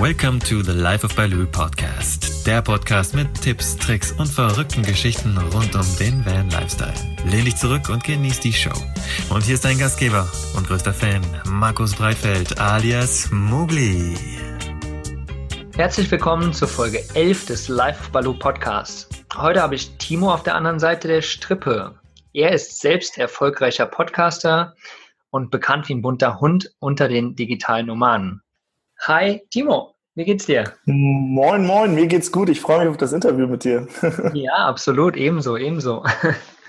Welcome to the Life of Baloo Podcast. Der Podcast mit Tipps, Tricks und verrückten Geschichten rund um den Van Lifestyle. Lehn dich zurück und genieß die Show. Und hier ist dein Gastgeber und größter Fan, Markus Breitfeld alias Mugli. Herzlich willkommen zur Folge 11 des Life of Baloo Podcasts. Heute habe ich Timo auf der anderen Seite der Strippe. Er ist selbst erfolgreicher Podcaster und bekannt wie ein bunter Hund unter den digitalen Nomaden. Hi, Timo, wie geht's dir? Moin, moin, mir geht's gut. Ich freue mich auf das Interview mit dir. ja, absolut, ebenso, ebenso.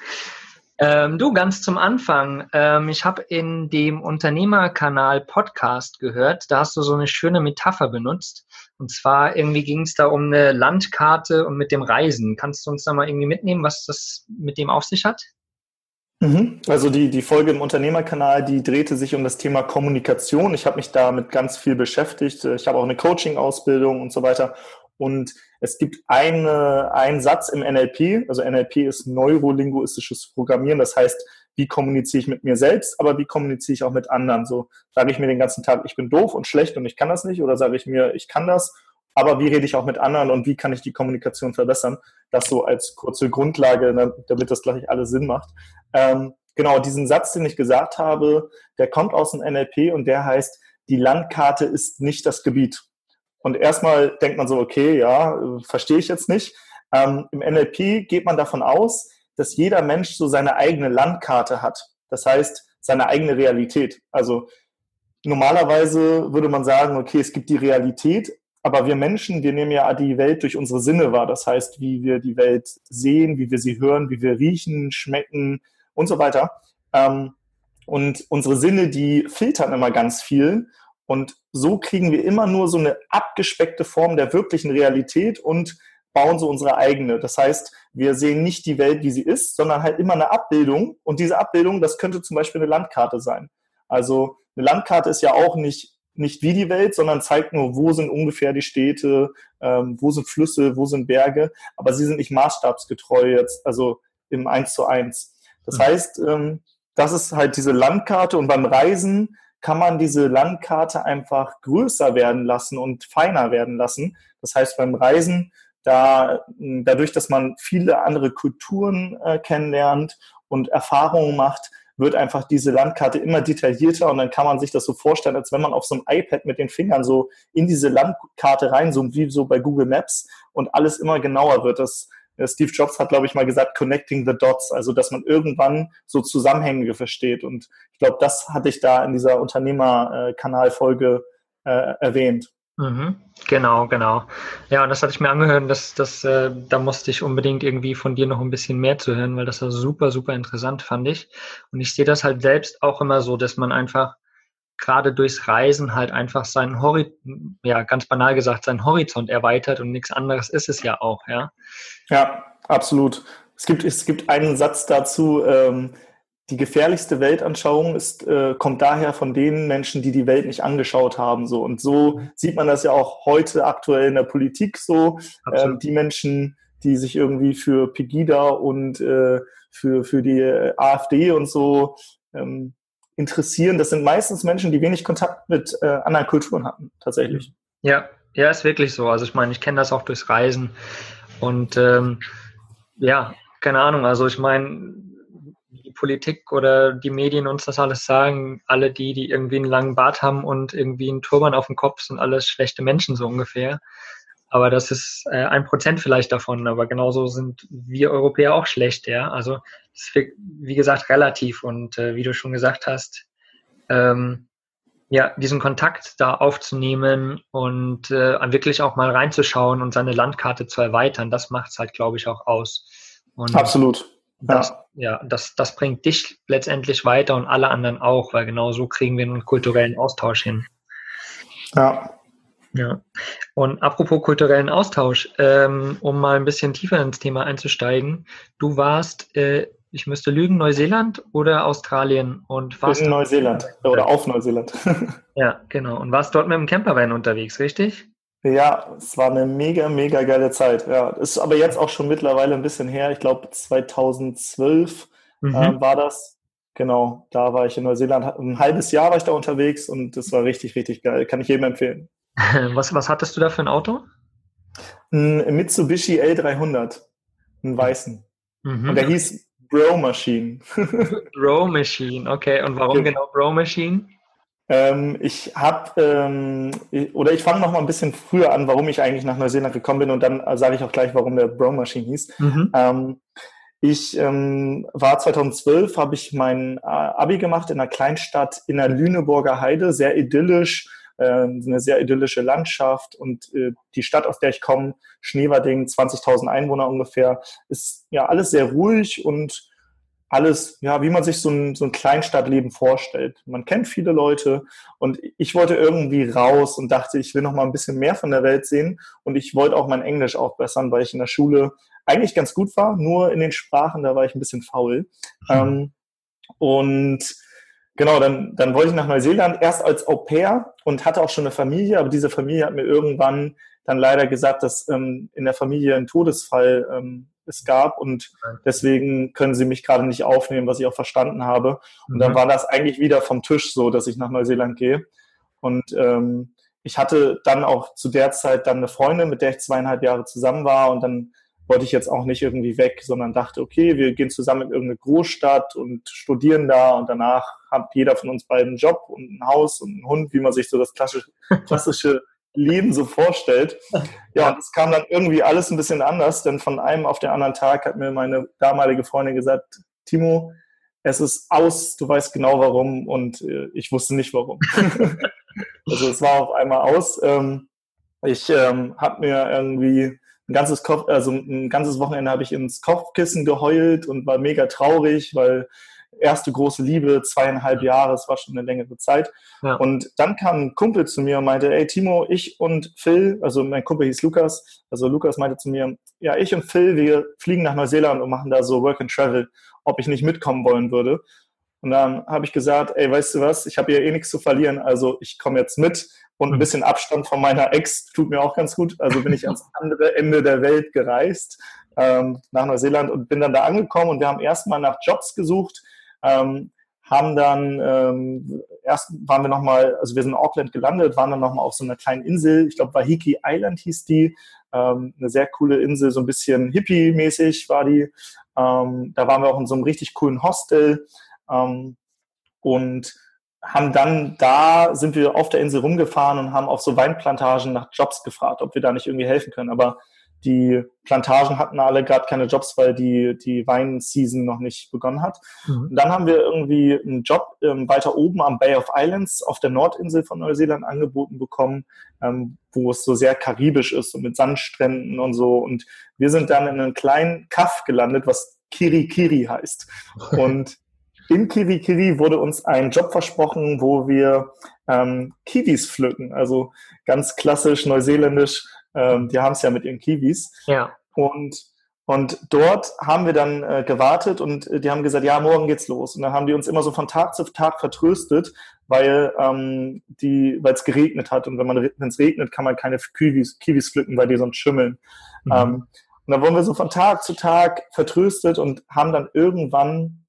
ähm, du, ganz zum Anfang. Ähm, ich habe in dem Unternehmerkanal Podcast gehört, da hast du so eine schöne Metapher benutzt. Und zwar irgendwie ging es da um eine Landkarte und mit dem Reisen. Kannst du uns da mal irgendwie mitnehmen, was das mit dem auf sich hat? Mhm. Also die, die Folge im Unternehmerkanal, die drehte sich um das Thema Kommunikation. Ich habe mich damit ganz viel beschäftigt. Ich habe auch eine Coaching-Ausbildung und so weiter. Und es gibt eine, einen Satz im NLP, also NLP ist neurolinguistisches Programmieren, das heißt, wie kommuniziere ich mit mir selbst, aber wie kommuniziere ich auch mit anderen. So sage ich mir den ganzen Tag, ich bin doof und schlecht und ich kann das nicht, oder sage ich mir, ich kann das, aber wie rede ich auch mit anderen und wie kann ich die Kommunikation verbessern? Das so als kurze Grundlage, ne, damit das gleich alles Sinn macht. Ähm, genau, diesen Satz, den ich gesagt habe, der kommt aus dem NLP und der heißt, die Landkarte ist nicht das Gebiet. Und erstmal denkt man so, okay, ja, verstehe ich jetzt nicht. Ähm, Im NLP geht man davon aus, dass jeder Mensch so seine eigene Landkarte hat. Das heißt, seine eigene Realität. Also normalerweise würde man sagen, okay, es gibt die Realität, aber wir Menschen, wir nehmen ja die Welt durch unsere Sinne wahr. Das heißt, wie wir die Welt sehen, wie wir sie hören, wie wir riechen, schmecken, und so weiter. Ähm, und unsere Sinne, die filtern immer ganz viel. Und so kriegen wir immer nur so eine abgespeckte Form der wirklichen Realität und bauen so unsere eigene. Das heißt, wir sehen nicht die Welt, wie sie ist, sondern halt immer eine Abbildung. Und diese Abbildung, das könnte zum Beispiel eine Landkarte sein. Also eine Landkarte ist ja auch nicht, nicht wie die Welt, sondern zeigt nur, wo sind ungefähr die Städte, ähm, wo sind Flüsse, wo sind Berge. Aber sie sind nicht maßstabsgetreu jetzt, also im Eins zu eins. Das mhm. heißt, ähm, das ist halt diese Landkarte und beim Reisen kann man diese Landkarte einfach größer werden lassen und feiner werden lassen. Das heißt, beim Reisen, da, dadurch, dass man viele andere Kulturen äh, kennenlernt und Erfahrungen macht, wird einfach diese Landkarte immer detaillierter und dann kann man sich das so vorstellen, als wenn man auf so einem iPad mit den Fingern so in diese Landkarte reinzoomt, wie so bei Google Maps und alles immer genauer wird. Das äh, Steve Jobs hat, glaube ich, mal gesagt, connecting the dots, also dass man irgendwann so Zusammenhänge versteht. Und ich glaube, das hatte ich da in dieser Unternehmerkanalfolge äh, erwähnt. Mhm. Genau, genau. Ja, und das hatte ich mir angehört, dass das, äh, da musste ich unbedingt irgendwie von dir noch ein bisschen mehr zu hören, weil das war super, super interessant, fand ich. Und ich sehe das halt selbst auch immer so, dass man einfach gerade durchs Reisen halt einfach seinen Horizont, ja, ganz banal gesagt, seinen Horizont erweitert und nichts anderes ist es ja auch, ja. Ja, absolut. Es gibt, es gibt einen Satz dazu, ähm, die gefährlichste Weltanschauung ist, äh, kommt daher von den Menschen, die die Welt nicht angeschaut haben. So. Und so mhm. sieht man das ja auch heute aktuell in der Politik so. Ähm, die Menschen, die sich irgendwie für Pegida und äh, für, für die AfD und so ähm, interessieren, das sind meistens Menschen, die wenig Kontakt mit äh, anderen Kulturen hatten, tatsächlich. Ja, ja, ist wirklich so. Also ich meine, ich kenne das auch durchs Reisen und ähm, ja, keine Ahnung. Also ich meine, die Politik oder die Medien uns das alles sagen, alle die, die irgendwie einen langen Bart haben und irgendwie einen Turban auf dem Kopf, sind alles schlechte Menschen so ungefähr. Aber das ist äh, ein Prozent vielleicht davon. Aber genauso sind wir Europäer auch schlecht, ja. Also das ist wie gesagt relativ. Und äh, wie du schon gesagt hast, ähm, ja, diesen Kontakt da aufzunehmen und äh, wirklich auch mal reinzuschauen und seine Landkarte zu erweitern, das macht es halt, glaube ich, auch aus. Und Absolut. Das, ja, ja das, das bringt dich letztendlich weiter und alle anderen auch, weil genau so kriegen wir einen kulturellen Austausch hin. Ja, ja, und apropos kulturellen Austausch, ähm, um mal ein bisschen tiefer ins Thema einzusteigen, du warst, äh, ich müsste lügen, Neuseeland oder Australien und warst in Neuseeland oder auf Neuseeland. ja, genau. Und warst dort mit dem Campervan unterwegs, richtig? Ja, es war eine mega, mega geile Zeit. Ja, ist aber jetzt auch schon mittlerweile ein bisschen her. Ich glaube 2012 mhm. äh, war das. Genau, da war ich in Neuseeland. Ein halbes Jahr war ich da unterwegs und das war richtig, richtig geil. Kann ich jedem empfehlen. Was, was hattest du da für ein Auto? Ein Mitsubishi L300, einen weißen. Mhm. Und der hieß Bro Machine. Bro Machine, okay. Und warum genau Bro Machine? Ähm, ich habe, ähm, oder ich fange noch mal ein bisschen früher an, warum ich eigentlich nach Neuseeland gekommen bin und dann sage ich auch gleich, warum der Bro Machine hieß. Mhm. Ähm, ich ähm, war 2012, habe ich mein äh, Abi gemacht in einer Kleinstadt in der Lüneburger Heide, sehr idyllisch, äh, eine sehr idyllische Landschaft und äh, die Stadt, aus der ich komme, Schneewerding, 20.000 Einwohner ungefähr, ist ja alles sehr ruhig und alles, ja, wie man sich so ein, so ein Kleinstadtleben vorstellt. Man kennt viele Leute und ich wollte irgendwie raus und dachte, ich will noch mal ein bisschen mehr von der Welt sehen und ich wollte auch mein Englisch aufbessern, weil ich in der Schule eigentlich ganz gut war, nur in den Sprachen, da war ich ein bisschen faul. Mhm. Ähm, und genau, dann, dann wollte ich nach Neuseeland erst als Au pair und hatte auch schon eine Familie, aber diese Familie hat mir irgendwann dann leider gesagt, dass ähm, in der Familie ein Todesfall ähm, es gab und deswegen können sie mich gerade nicht aufnehmen, was ich auch verstanden habe. Und dann mhm. war das eigentlich wieder vom Tisch so, dass ich nach Neuseeland gehe. Und ähm, ich hatte dann auch zu der Zeit dann eine Freundin, mit der ich zweieinhalb Jahre zusammen war und dann wollte ich jetzt auch nicht irgendwie weg, sondern dachte, okay, wir gehen zusammen in irgendeine Großstadt und studieren da und danach hat jeder von uns beiden einen Job und ein Haus und einen Hund, wie man sich so das klassische, klassische Leben so vorstellt. Ja, und es kam dann irgendwie alles ein bisschen anders, denn von einem auf den anderen Tag hat mir meine damalige Freundin gesagt, Timo, es ist aus, du weißt genau warum und äh, ich wusste nicht warum. also es war auf einmal aus. Ähm, ich ähm, habe mir irgendwie ein ganzes Kopf, also ein ganzes Wochenende habe ich ins Kopfkissen geheult und war mega traurig, weil erste große Liebe, zweieinhalb Jahre, es war schon eine längere Zeit. Ja. Und dann kam ein Kumpel zu mir und meinte, ey Timo, ich und Phil, also mein Kumpel hieß Lukas, also Lukas meinte zu mir, ja, ich und Phil, wir fliegen nach Neuseeland und machen da so Work and Travel, ob ich nicht mitkommen wollen würde. Und dann habe ich gesagt, ey, weißt du was, ich habe hier eh nichts zu verlieren, also ich komme jetzt mit und ein mhm. bisschen Abstand von meiner Ex tut mir auch ganz gut. Also bin ich ans andere Ende der Welt gereist, ähm, nach Neuseeland und bin dann da angekommen und wir haben erstmal nach Jobs gesucht, ähm, haben dann, ähm, erst waren wir nochmal, also wir sind in Auckland gelandet, waren dann nochmal auf so einer kleinen Insel, ich glaube Wahiki Island hieß die, ähm, eine sehr coole Insel, so ein bisschen hippie-mäßig war die. Ähm, da waren wir auch in so einem richtig coolen Hostel ähm, und haben dann da, sind wir auf der Insel rumgefahren und haben auf so Weinplantagen nach Jobs gefragt, ob wir da nicht irgendwie helfen können. Aber die Plantagen hatten alle gerade keine Jobs, weil die, die Weinseason noch nicht begonnen hat. Mhm. Und dann haben wir irgendwie einen Job ähm, weiter oben am Bay of Islands auf der Nordinsel von Neuseeland angeboten bekommen, ähm, wo es so sehr karibisch ist und mit Sandstränden und so. Und wir sind dann in einem kleinen Kaff gelandet, was Kirikiri heißt. Und in Kirikiri wurde uns ein Job versprochen, wo wir ähm, Kiwis pflücken. Also ganz klassisch neuseeländisch ähm, die haben es ja mit ihren Kiwis. Ja. Und, und dort haben wir dann äh, gewartet und äh, die haben gesagt, ja, morgen geht's los. Und dann haben die uns immer so von Tag zu Tag vertröstet, weil ähm, die, weil es geregnet hat. Und wenn man wenn es regnet, kann man keine Kiwis, Kiwis pflücken, weil die sonst schimmeln. Mhm. Ähm, und dann wurden wir so von Tag zu Tag vertröstet und haben dann irgendwann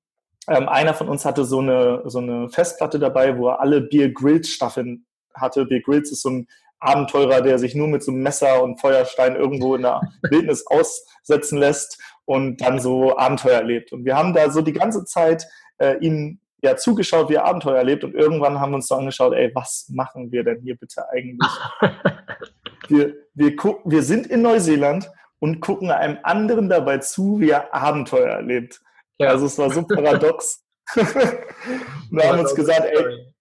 ähm, einer von uns hatte so eine, so eine Festplatte dabei, wo er alle Beer Grylls Staffeln hatte. Beer Grylls ist so ein Abenteurer, der sich nur mit so einem Messer und Feuerstein irgendwo in der Wildnis aussetzen lässt und dann so Abenteuer erlebt. Und wir haben da so die ganze Zeit äh, ihm ja zugeschaut, wie er Abenteuer erlebt und irgendwann haben wir uns so angeschaut, ey, was machen wir denn hier bitte eigentlich? wir, wir, gucken, wir sind in Neuseeland und gucken einem anderen dabei zu, wie er Abenteuer erlebt. Ja. Also es war so paradox. wir haben uns gesagt, ey,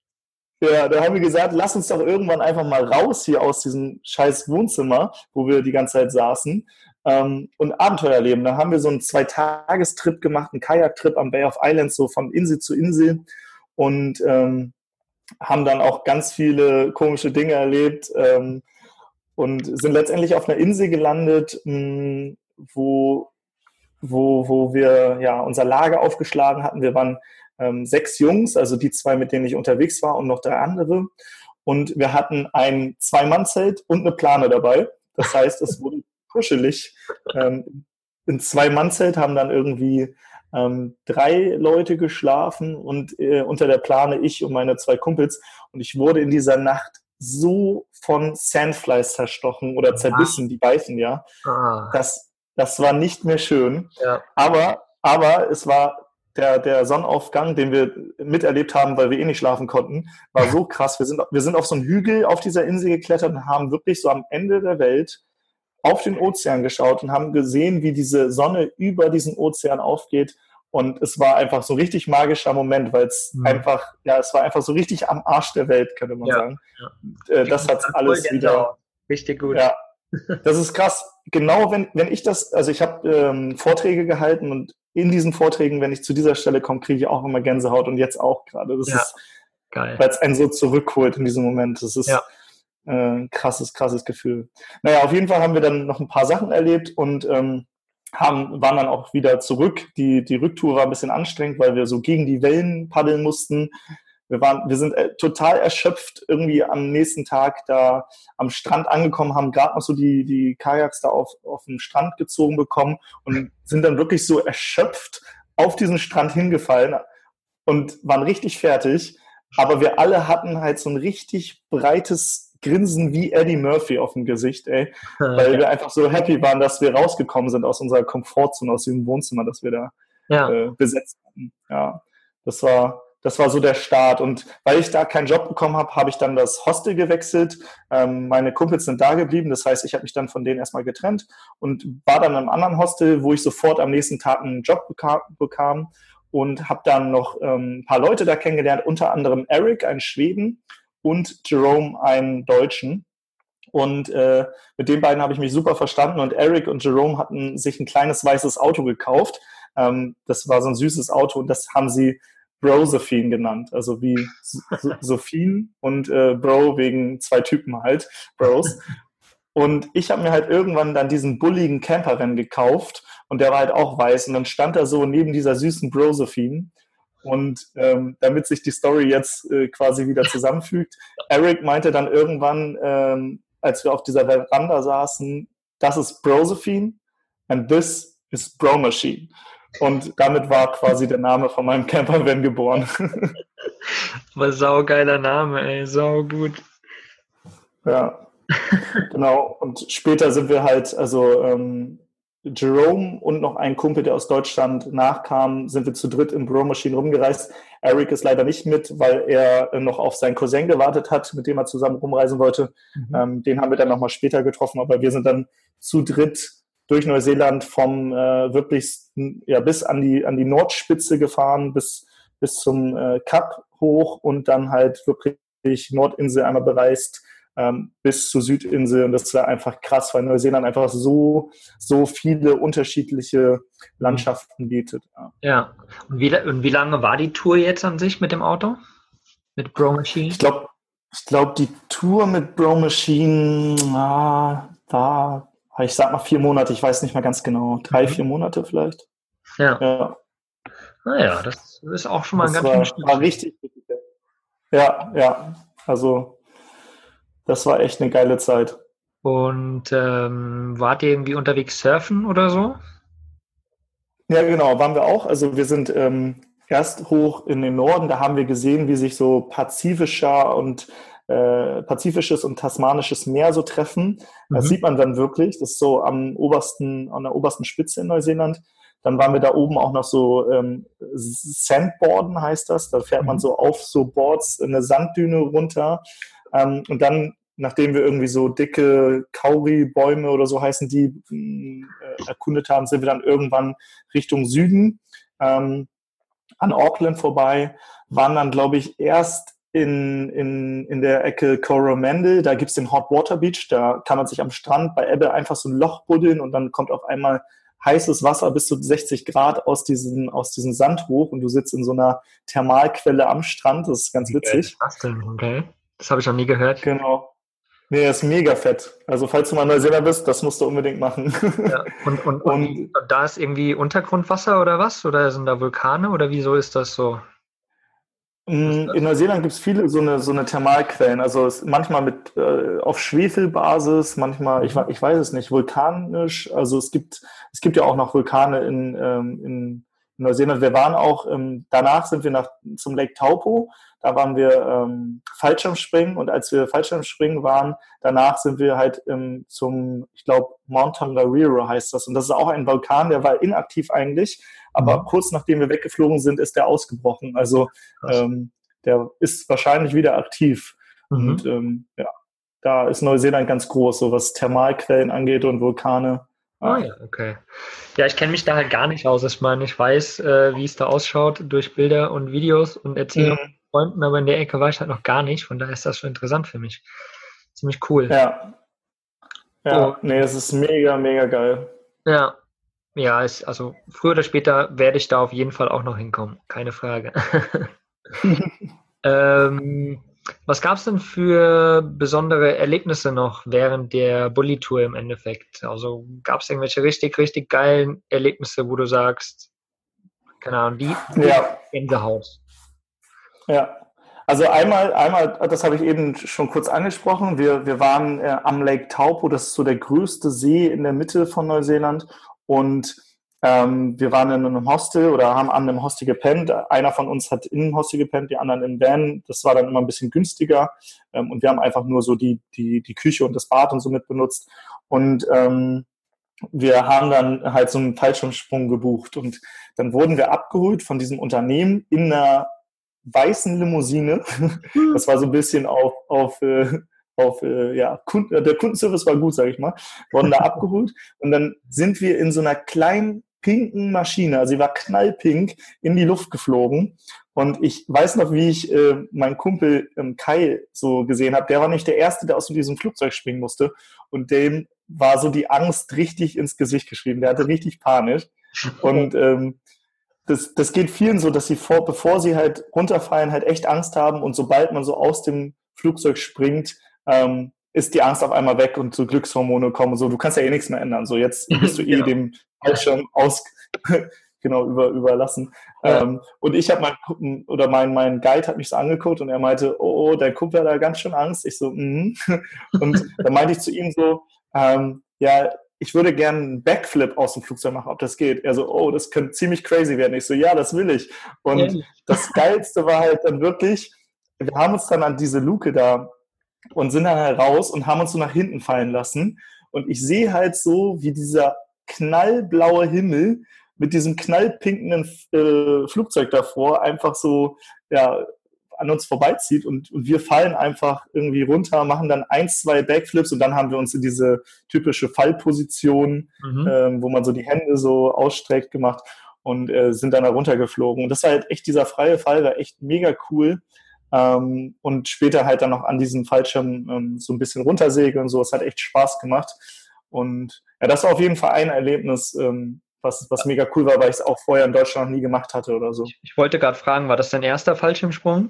ja, da haben wir gesagt, lass uns doch irgendwann einfach mal raus hier aus diesem scheiß Wohnzimmer, wo wir die ganze Zeit saßen ähm, und Abenteuer erleben. Da haben wir so einen Zwei-Tagestrip gemacht, einen Kajaktrip am Bay of Islands, so von Insel zu Insel und ähm, haben dann auch ganz viele komische Dinge erlebt ähm, und sind letztendlich auf einer Insel gelandet, mh, hm, wo, wo, wo wir ja unser Lager aufgeschlagen hatten. Wir waren ähm, sechs Jungs, also die zwei, mit denen ich unterwegs war und noch drei andere. Und wir hatten ein Zwei-Mann-Zelt und eine Plane dabei. Das heißt, es wurde kuschelig. Ähm, in Zwei-Mann-Zelt haben dann irgendwie ähm, drei Leute geschlafen und äh, unter der Plane ich und meine zwei Kumpels. Und ich wurde in dieser Nacht so von Sandflies zerstochen oder zerbissen, die beißen ja. Ah. Das, das war nicht mehr schön. Ja. Aber, aber es war der, der Sonnenaufgang, den wir miterlebt haben, weil wir eh nicht schlafen konnten, war so krass. Wir sind, wir sind auf so einen Hügel auf dieser Insel geklettert und haben wirklich so am Ende der Welt auf den Ozean geschaut und haben gesehen, wie diese Sonne über diesen Ozean aufgeht. Und es war einfach so ein richtig magischer Moment, weil es mhm. einfach, ja, es war einfach so richtig am Arsch der Welt, könnte man ja, sagen. Ja. Äh, das hat alles wieder. Richtig gut. Ja, das ist krass. Genau, wenn, wenn ich das, also ich habe ähm, Vorträge gehalten und in diesen Vorträgen, wenn ich zu dieser Stelle komme, kriege ich auch immer Gänsehaut und jetzt auch gerade. Das ja, ist geil. Weil es einen so zurückholt in diesem Moment. Das ist ja. äh, ein krasses, krasses Gefühl. Naja, auf jeden Fall haben wir dann noch ein paar Sachen erlebt und ähm, haben, waren dann auch wieder zurück. Die, die Rücktour war ein bisschen anstrengend, weil wir so gegen die Wellen paddeln mussten. Wir waren, wir sind äh, total erschöpft irgendwie am nächsten Tag da am Strand angekommen, haben gerade noch so die, die Kajaks da auf, auf den Strand gezogen bekommen und sind dann wirklich so erschöpft auf diesen Strand hingefallen und waren richtig fertig. Aber wir alle hatten halt so ein richtig breites Grinsen wie Eddie Murphy auf dem Gesicht, ey. Weil wir einfach so happy waren, dass wir rausgekommen sind aus unserer Komfortzone, aus diesem Wohnzimmer, das wir da ja. äh, besetzt hatten. Ja, das war, das war so der Start. Und weil ich da keinen Job bekommen habe, habe ich dann das Hostel gewechselt. Ähm, meine Kumpels sind da geblieben. Das heißt, ich habe mich dann von denen erstmal getrennt und war dann im anderen Hostel, wo ich sofort am nächsten Tag einen Job bekam, und habe dann noch ähm, ein paar Leute da kennengelernt, unter anderem Eric, einen Schweden, und Jerome, einen Deutschen. Und äh, mit den beiden habe ich mich super verstanden. Und Eric und Jerome hatten sich ein kleines weißes Auto gekauft. Ähm, das war so ein süßes Auto und das haben sie Brosephine genannt, also wie Sophine und äh, Bro wegen zwei Typen halt, Bros. Und ich habe mir halt irgendwann dann diesen bulligen Campervan gekauft und der war halt auch weiß und dann stand er so neben dieser süßen Brosephine und ähm, damit sich die Story jetzt äh, quasi wieder zusammenfügt, Eric meinte dann irgendwann, ähm, als wir auf dieser Veranda saßen, das ist Brosephine and this is Bro Machine. Und damit war quasi der Name von meinem Campervan geboren. Was saugeiler Name, ey, sau gut. Ja, genau. Und später sind wir halt, also ähm, Jerome und noch ein Kumpel, der aus Deutschland nachkam, sind wir zu dritt im Bro Machine rumgereist. Eric ist leider nicht mit, weil er noch auf seinen Cousin gewartet hat, mit dem er zusammen rumreisen wollte. Mhm. Ähm, den haben wir dann nochmal später getroffen, aber wir sind dann zu dritt durch Neuseeland vom äh, wirklich ja, bis an die, an die Nordspitze gefahren, bis, bis zum äh, Kap hoch und dann halt wirklich Nordinsel einmal bereist ähm, bis zur Südinsel. Und das war einfach krass, weil Neuseeland einfach so, so viele unterschiedliche Landschaften bietet. Ja. ja. Und, wie, und wie lange war die Tour jetzt an sich mit dem Auto? Mit Bro Machine? Ich glaube, ich glaube, die Tour mit Bro Machine ah, war ich sag mal vier Monate, ich weiß nicht mehr ganz genau. Drei, mhm. vier Monate vielleicht. Ja. ja. Naja, das ist auch schon mal das ein ganz war, war richtig. Ja, ja. Also das war echt eine geile Zeit. Und ähm, wart ihr irgendwie unterwegs surfen oder so? Ja, genau, waren wir auch. Also wir sind ähm, erst hoch in den Norden, da haben wir gesehen, wie sich so pazifischer und äh, Pazifisches und Tasmanisches Meer so treffen. Mhm. Das sieht man dann wirklich. Das ist so am obersten, an der obersten Spitze in Neuseeland. Dann waren wir da oben auch noch so ähm, Sandboarden heißt das. Da fährt man mhm. so auf so Boards eine Sanddüne runter. Ähm, und dann, nachdem wir irgendwie so dicke Kauri-Bäume oder so heißen die äh, erkundet haben, sind wir dann irgendwann Richtung Süden ähm, an Auckland vorbei. Waren dann, glaube ich, erst in, in, in der Ecke Coromandel, da gibt's den Hot Water Beach, da kann man sich am Strand bei Ebbe einfach so ein Loch buddeln und dann kommt auf einmal heißes Wasser bis zu 60 Grad aus diesem, aus diesem Sand hoch und du sitzt in so einer Thermalquelle am Strand, das ist ganz witzig. Was denn? Okay. Das habe ich noch nie gehört. Genau. Nee, das ist mega fett. Also falls du mal Neuseeland bist, das musst du unbedingt machen. Ja. Und, und, und, und da ist irgendwie Untergrundwasser oder was? Oder sind da Vulkane oder wieso ist das so? In Neuseeland gibt es viele so eine, so eine Thermalquellen, also manchmal mit äh, auf Schwefelbasis, manchmal, ich, ich weiß es nicht, vulkanisch. Also es gibt, es gibt ja auch noch Vulkane in, ähm, in Neuseeland. Wir waren auch, ähm, danach sind wir nach, zum Lake Taupo, da waren wir ähm, Fallschirmspringen und als wir Fallschirmspringen waren, danach sind wir halt ähm, zum, ich glaube, Mount Tongariro heißt das und das ist auch ein Vulkan, der war inaktiv eigentlich, aber mhm. kurz nachdem wir weggeflogen sind, ist der ausgebrochen. Also ähm, der ist wahrscheinlich wieder aktiv mhm. und ähm, ja, da ist Neuseeland ganz groß, so was Thermalquellen angeht und Vulkane. Ah ja, okay. Ja, ich kenne mich da halt gar nicht aus. Ich meine, ich weiß, äh, wie es da ausschaut durch Bilder und Videos und Erzählungen mhm. Freunden, aber in der Ecke war ich halt noch gar nicht. Von daher ist das schon interessant für mich. Ziemlich cool. Ja. Ja, oh. nee, es ist mega, mega geil. Ja. Ja, es, also früher oder später werde ich da auf jeden Fall auch noch hinkommen. Keine Frage. ähm, was gab es denn für besondere Erlebnisse noch während der Bully-Tour im Endeffekt? Also gab es irgendwelche richtig, richtig geilen Erlebnisse, wo du sagst, keine Ahnung, die, die ja. Gänsehaut? Ja, also einmal, einmal, das habe ich eben schon kurz angesprochen. Wir, wir waren äh, am Lake Taupo, das ist so der größte See in der Mitte von Neuseeland. Und ähm, wir waren in einem Hostel oder haben an einem Hostel gepennt. Einer von uns hat in einem Hostel gepennt, die anderen im Van. Das war dann immer ein bisschen günstiger. Ähm, und wir haben einfach nur so die, die, die Küche und das Bad und so mit benutzt. Und ähm, wir haben dann halt so einen Fallschirmsprung gebucht. Und dann wurden wir abgeholt von diesem Unternehmen in einer weißen Limousine. Das war so ein bisschen auf, auf, äh, auf äh, ja, Kunden, der Kundenservice war gut, sage ich mal. Wurden da abgeholt und dann sind wir in so einer kleinen pinken Maschine, also sie war knallpink, in die Luft geflogen. Und ich weiß noch, wie ich äh, meinen Kumpel ähm, Kai so gesehen habe. Der war nicht der Erste, der aus diesem Flugzeug springen musste. Und dem war so die Angst richtig ins Gesicht geschrieben. Der hatte richtig Panik. Und ähm, das, das geht vielen so, dass sie vor, bevor sie halt runterfallen, halt echt Angst haben. Und sobald man so aus dem Flugzeug springt, ähm, ist die Angst auf einmal weg und so Glückshormone kommen. So, du kannst ja eh nichts mehr ändern. So, jetzt bist du eh genau. dem Fallschirm aus, genau, über, überlassen. Ja. Ähm, und ich habe mein, oder mein, mein Guide hat mich so angeguckt und er meinte, oh, oh der Kumpel hat da ganz schön Angst. Ich so, mhm. Und dann meinte ich zu ihm so, ähm, ja, ich würde gerne einen Backflip aus dem Flugzeug machen, ob das geht. Er so, oh, das könnte ziemlich crazy werden. Ich so, ja, das will ich. Und ja. das Geilste war halt dann wirklich, wir haben uns dann an diese Luke da und sind dann heraus und haben uns so nach hinten fallen lassen. Und ich sehe halt so, wie dieser knallblaue Himmel mit diesem knallpinken äh, Flugzeug davor einfach so ja, an uns vorbeizieht und, und wir fallen einfach irgendwie runter, machen dann ein, zwei Backflips und dann haben wir uns in diese typische Fallposition, mhm. ähm, wo man so die Hände so ausstreckt, gemacht und äh, sind dann da runtergeflogen. Und das war halt echt dieser freie Fall, war echt mega cool. Ähm, und später halt dann noch an diesem Fallschirm ähm, so ein bisschen runtersegeln und so. Es hat echt Spaß gemacht. Und ja, das war auf jeden Fall ein Erlebnis, ähm, was, was mega cool war, weil ich es auch vorher in Deutschland noch nie gemacht hatte oder so. Ich wollte gerade fragen, war das dein erster Fallschirmsprung?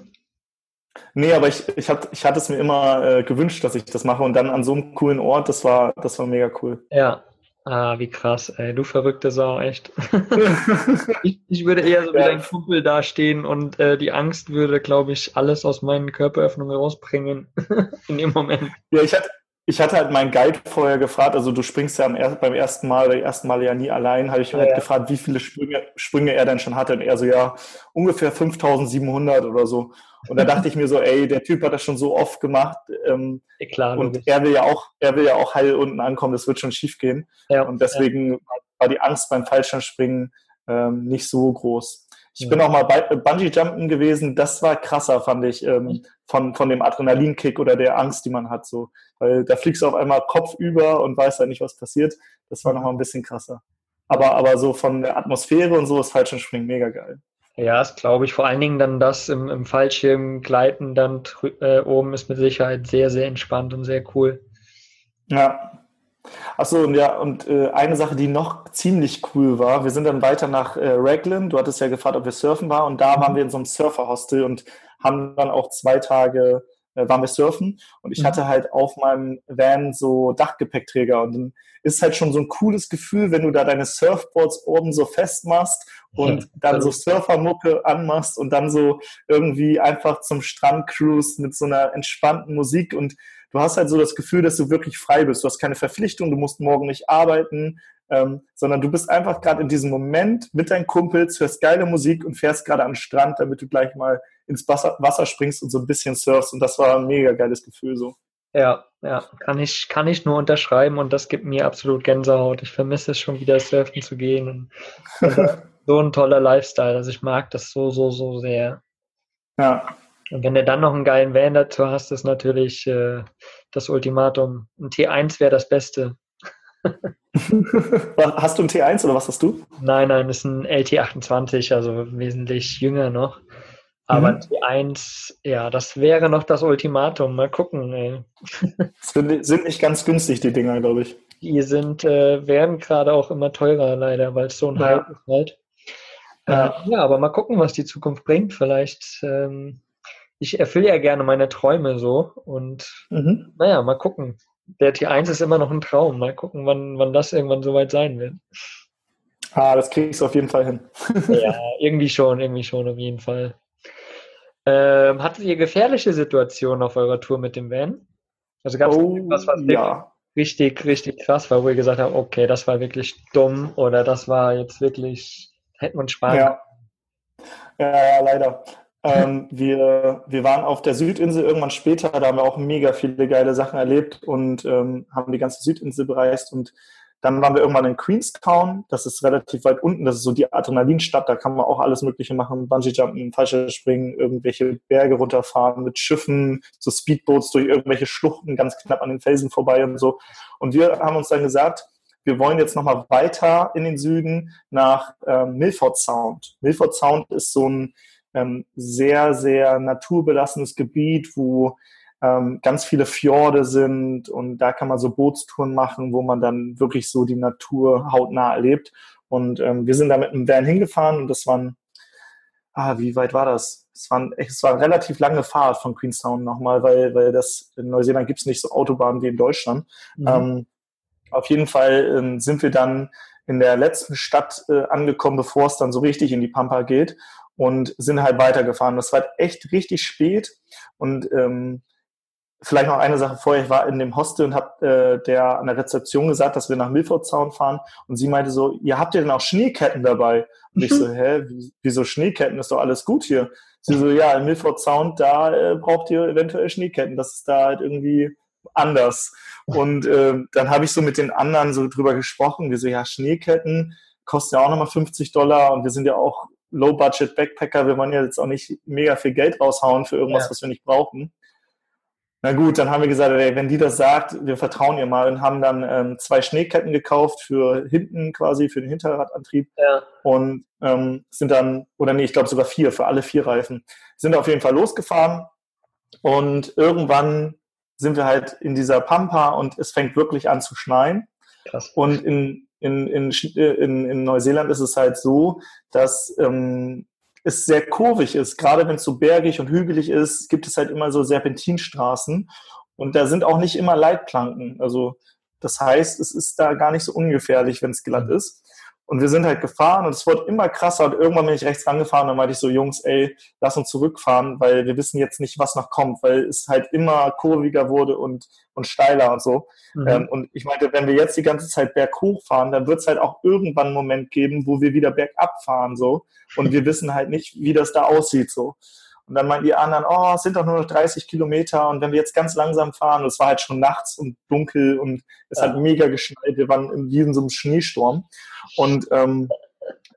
Nee, aber ich, ich, hatte, ich hatte es mir immer äh, gewünscht, dass ich das mache und dann an so einem coolen Ort, das war, das war mega cool. Ja, Ah, wie krass, ey. Du verrückte Sau, echt. ich, ich, würde eher so wie ja. dein Kumpel dastehen und äh, die Angst würde, glaube ich, alles aus meinen Körperöffnungen rausbringen in dem Moment. Ja, ich hatte, ich hatte halt meinen Guide vorher gefragt, also du springst ja beim ersten Mal oder ersten Mal ja nie allein, habe ich ja, halt ja. gefragt, wie viele Sprünge, Sprünge er denn schon hatte. Und er so, ja, ungefähr 5700 oder so. Und da dachte ich mir so, ey, der Typ hat das schon so oft gemacht. Ähm, ja, klar, und er will ja auch, er will ja auch heil unten ankommen, das wird schon schief gehen. Ja, und deswegen war die Angst beim Fallschirmspringen ähm, nicht so groß. Ich bin auch mal bei Bungee Jumpen gewesen. Das war krasser, fand ich, ähm, von, von dem Adrenalinkick oder der Angst, die man hat, so. Weil da fliegst du auf einmal Kopf über und weißt halt nicht, was passiert. Das war nochmal ein bisschen krasser. Aber, aber so von der Atmosphäre und so ist Fallschirmspringen mega geil. Ja, das glaube ich. Vor allen Dingen dann das im, im Fallschirm gleiten dann äh, oben ist mit Sicherheit sehr, sehr entspannt und sehr cool. Ja, Achso, und ja, und äh, eine Sache, die noch ziemlich cool war, wir sind dann weiter nach äh, Raglan. Du hattest ja gefragt, ob wir surfen waren, und da waren mhm. wir in so einem Surferhostel und haben dann auch zwei Tage äh, waren wir surfen und ich mhm. hatte halt auf meinem Van so Dachgepäckträger und dann ist halt schon so ein cooles Gefühl, wenn du da deine Surfboards oben so festmachst und ja, dann so Surfermucke anmachst und dann so irgendwie einfach zum Strand cruise mit so einer entspannten Musik und du hast halt so das Gefühl, dass du wirklich frei bist. Du hast keine Verpflichtung, du musst morgen nicht arbeiten. Ähm, sondern du bist einfach gerade in diesem Moment mit deinen Kumpels, hörst geile Musik und fährst gerade den Strand, damit du gleich mal ins Wasser, Wasser springst und so ein bisschen surfst. Und das war ein mega geiles Gefühl so. Ja, ja, kann ich, kann ich nur unterschreiben und das gibt mir absolut Gänsehaut. Ich vermisse es schon wieder, surfen zu gehen. Und, so ein toller Lifestyle. Also ich mag das so, so, so sehr. Ja. Und wenn du dann noch einen geilen Van dazu hast, ist natürlich äh, das Ultimatum. Ein T1 wäre das Beste. hast du ein T1 oder was hast du? Nein, nein, das ist ein LT28, also wesentlich jünger noch. Aber mhm. T1, ja, das wäre noch das Ultimatum. Mal gucken. Ey. sind nicht ganz günstig, die Dinger, glaube ich. Die sind, äh, werden gerade auch immer teurer, leider, weil es so ein ja. Hype ist halt. Ja. Äh, ja, aber mal gucken, was die Zukunft bringt. Vielleicht, ähm, ich erfülle ja gerne meine Träume so und mhm. naja, mal gucken. Der T1 ist immer noch ein Traum. Mal gucken, wann, wann das irgendwann soweit sein wird. Ah, das kriegst du auf jeden Fall hin. ja, irgendwie schon, irgendwie schon, auf jeden Fall. Ähm, hattet ihr gefährliche Situationen auf eurer Tour mit dem Van? Also gab es oh, was, was ja. richtig, richtig krass war, wo ihr gesagt habt, okay, das war wirklich dumm oder das war jetzt wirklich, hätten wir uns sparen. Ja, ja, ja leider. Ähm, wir, wir waren auf der Südinsel irgendwann später, da haben wir auch mega viele geile Sachen erlebt und ähm, haben die ganze Südinsel bereist und dann waren wir irgendwann in Queenstown, das ist relativ weit unten, das ist so die Adrenalinstadt, da kann man auch alles Mögliche machen, Bungee-Jumpen, Fallschirmspringen, irgendwelche Berge runterfahren mit Schiffen, so Speedboats durch irgendwelche Schluchten ganz knapp an den Felsen vorbei und so. Und wir haben uns dann gesagt, wir wollen jetzt nochmal weiter in den Süden nach ähm, Milford Sound. Milford Sound ist so ein ähm, sehr, sehr naturbelassenes Gebiet, wo ähm, ganz viele Fjorde sind und da kann man so Bootstouren machen, wo man dann wirklich so die Natur hautnah erlebt. Und ähm, wir sind da mit einem Van hingefahren und das waren, ah, wie weit war das? Es, waren, es war eine relativ lange Fahrt von Queenstown nochmal, weil, weil das in Neuseeland gibt es nicht so Autobahnen wie in Deutschland. Mhm. Ähm, auf jeden Fall ähm, sind wir dann in der letzten Stadt äh, angekommen, bevor es dann so richtig in die Pampa geht und sind halt weitergefahren. Das war echt richtig spät und ähm, Vielleicht noch eine Sache vorher. Ich war in dem Hostel und habe äh, der an der Rezeption gesagt, dass wir nach Milford Sound fahren. Und sie meinte so, ihr habt ihr denn auch Schneeketten dabei? Und ich so, hä, wieso Schneeketten? Ist doch alles gut hier. Sie so, ja, in Milford Sound, da äh, braucht ihr eventuell Schneeketten. Das ist da halt irgendwie anders. Und äh, dann habe ich so mit den anderen so drüber gesprochen. Wir so, ja, Schneeketten kosten ja auch nochmal 50 Dollar und wir sind ja auch Low-Budget-Backpacker. Wir wollen ja jetzt auch nicht mega viel Geld raushauen für irgendwas, ja. was wir nicht brauchen. Na gut, dann haben wir gesagt, ey, wenn die das sagt, wir vertrauen ihr mal und haben dann ähm, zwei Schneeketten gekauft für hinten quasi, für den Hinterradantrieb. Ja. Und ähm, sind dann, oder nee, ich glaube sogar vier, für alle vier Reifen. Sind auf jeden Fall losgefahren und irgendwann sind wir halt in dieser Pampa und es fängt wirklich an zu schneien. Krass. Und in, in, in, in, in Neuseeland ist es halt so, dass ähm, es sehr kurvig ist. Gerade wenn es so bergig und hügelig ist, gibt es halt immer so Serpentinstraßen. Und da sind auch nicht immer Leitplanken. Also das heißt, es ist da gar nicht so ungefährlich, wenn es glatt ist. Und wir sind halt gefahren und es wurde immer krasser und irgendwann bin ich rechts rangefahren und dann meinte ich so, Jungs, ey, lass uns zurückfahren, weil wir wissen jetzt nicht, was noch kommt, weil es halt immer kurviger wurde und, und steiler und so. Mhm. Ähm, und ich meinte, wenn wir jetzt die ganze Zeit berghoch fahren, dann wird es halt auch irgendwann einen Moment geben, wo wir wieder bergab fahren so und wir wissen halt nicht, wie das da aussieht so. Und dann meinten die anderen, oh, es sind doch nur noch 30 Kilometer und wenn wir jetzt ganz langsam fahren, es war halt schon nachts und dunkel und es ja. hat mega geschneit, wir waren in so einem Schneesturm. Und ähm,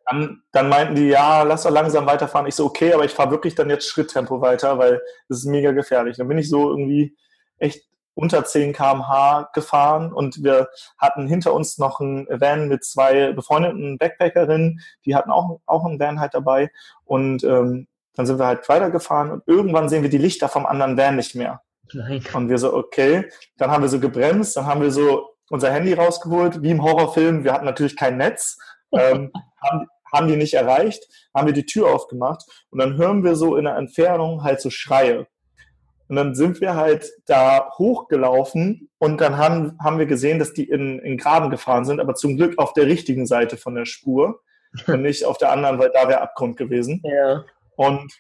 dann, dann meinten die, ja, lass doch langsam weiterfahren. Ich so, okay, aber ich fahre wirklich dann jetzt Schritttempo weiter, weil das ist mega gefährlich. Dann bin ich so irgendwie echt unter 10 km/h gefahren und wir hatten hinter uns noch ein Van mit zwei befreundeten Backpackerinnen, die hatten auch, auch einen Van halt dabei und ähm, dann sind wir halt weitergefahren und irgendwann sehen wir die Lichter vom anderen Van nicht mehr. Nein. Und wir so, okay, dann haben wir so gebremst, dann haben wir so unser Handy rausgeholt, wie im Horrorfilm. Wir hatten natürlich kein Netz, ähm, haben, haben die nicht erreicht, haben wir die Tür aufgemacht und dann hören wir so in der Entfernung halt so Schreie. Und dann sind wir halt da hochgelaufen und dann haben, haben wir gesehen, dass die in, in Graben gefahren sind, aber zum Glück auf der richtigen Seite von der Spur und nicht auf der anderen, weil da wäre Abgrund gewesen. Ja. Und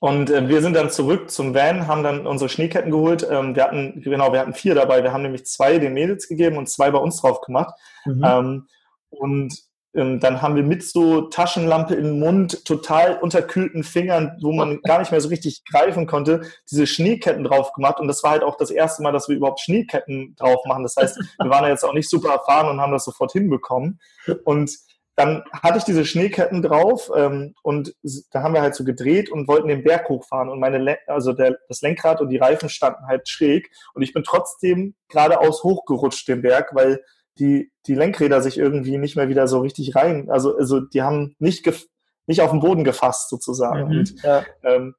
Und äh, wir sind dann zurück zum Van, haben dann unsere Schneeketten geholt. Ähm, wir hatten, genau, wir hatten vier dabei. Wir haben nämlich zwei den Mädels gegeben und zwei bei uns drauf gemacht. Mhm. Ähm, und ähm, dann haben wir mit so Taschenlampe im Mund, total unterkühlten Fingern, wo man gar nicht mehr so richtig greifen konnte, diese Schneeketten drauf gemacht. Und das war halt auch das erste Mal, dass wir überhaupt Schneeketten drauf machen. Das heißt, wir waren ja jetzt auch nicht super erfahren und haben das sofort hinbekommen. Und dann hatte ich diese Schneeketten drauf ähm, und da haben wir halt so gedreht und wollten den Berg hochfahren und meine, Le also der, das Lenkrad und die Reifen standen halt schräg und ich bin trotzdem geradeaus hochgerutscht den Berg, weil die, die Lenkräder sich irgendwie nicht mehr wieder so richtig rein, also, also die haben nicht, nicht auf den Boden gefasst sozusagen. Mhm, und ja. Ähm,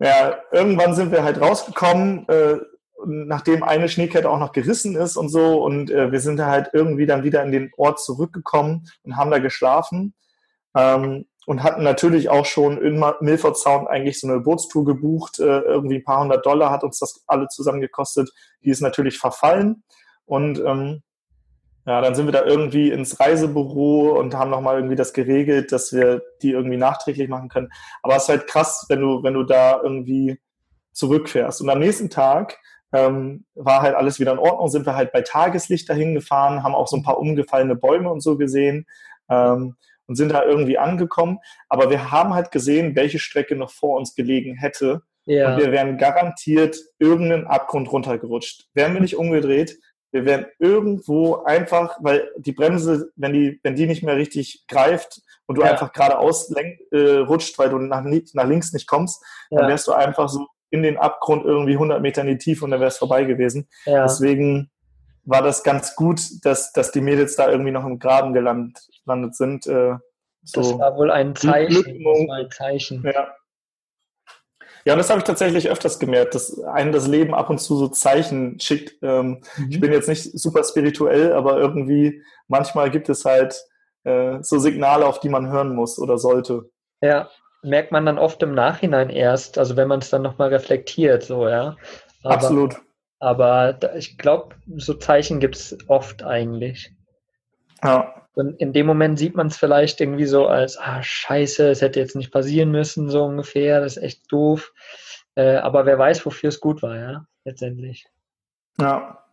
ja, irgendwann sind wir halt rausgekommen, äh, nachdem eine Schneekette auch noch gerissen ist und so. Und äh, wir sind da halt irgendwie dann wieder in den Ort zurückgekommen und haben da geschlafen. Ähm, und hatten natürlich auch schon in Milford Sound eigentlich so eine Bootstour gebucht. Äh, irgendwie ein paar hundert Dollar hat uns das alle zusammen gekostet. Die ist natürlich verfallen. Und ähm, ja, dann sind wir da irgendwie ins Reisebüro und haben nochmal irgendwie das geregelt, dass wir die irgendwie nachträglich machen können. Aber es ist halt krass, wenn du, wenn du da irgendwie zurückfährst. Und am nächsten Tag ähm, war halt alles wieder in Ordnung, sind wir halt bei Tageslicht dahin gefahren, haben auch so ein paar umgefallene Bäume und so gesehen ähm, und sind da irgendwie angekommen. Aber wir haben halt gesehen, welche Strecke noch vor uns gelegen hätte. Ja. Und wir wären garantiert irgendeinen Abgrund runtergerutscht. Wären wir nicht umgedreht, wir wären irgendwo einfach, weil die Bremse, wenn die, wenn die nicht mehr richtig greift und du ja. einfach geradeaus äh, rutscht, weil du nach, nach, links nicht kommst, ja. dann wärst du einfach so in den Abgrund irgendwie 100 Meter in die Tiefe und dann wäre es vorbei gewesen. Ja. Deswegen war das ganz gut, dass, dass die Mädels da irgendwie noch im Graben gelandet, gelandet sind. Äh, so das war wohl ein Zeichen. Ein Zeichen. Ja. Ja, und das habe ich tatsächlich öfters gemerkt, dass einem das Leben ab und zu so Zeichen schickt. Ähm, mhm. Ich bin jetzt nicht super spirituell, aber irgendwie manchmal gibt es halt äh, so Signale, auf die man hören muss oder sollte. Ja, merkt man dann oft im Nachhinein erst, also wenn man es dann nochmal reflektiert, so, ja. Aber, Absolut. Aber ich glaube, so Zeichen gibt es oft eigentlich. Ja. Und in dem Moment sieht man es vielleicht irgendwie so als, ah, scheiße, es hätte jetzt nicht passieren müssen, so ungefähr, das ist echt doof. Äh, aber wer weiß, wofür es gut war, ja, letztendlich. Ja.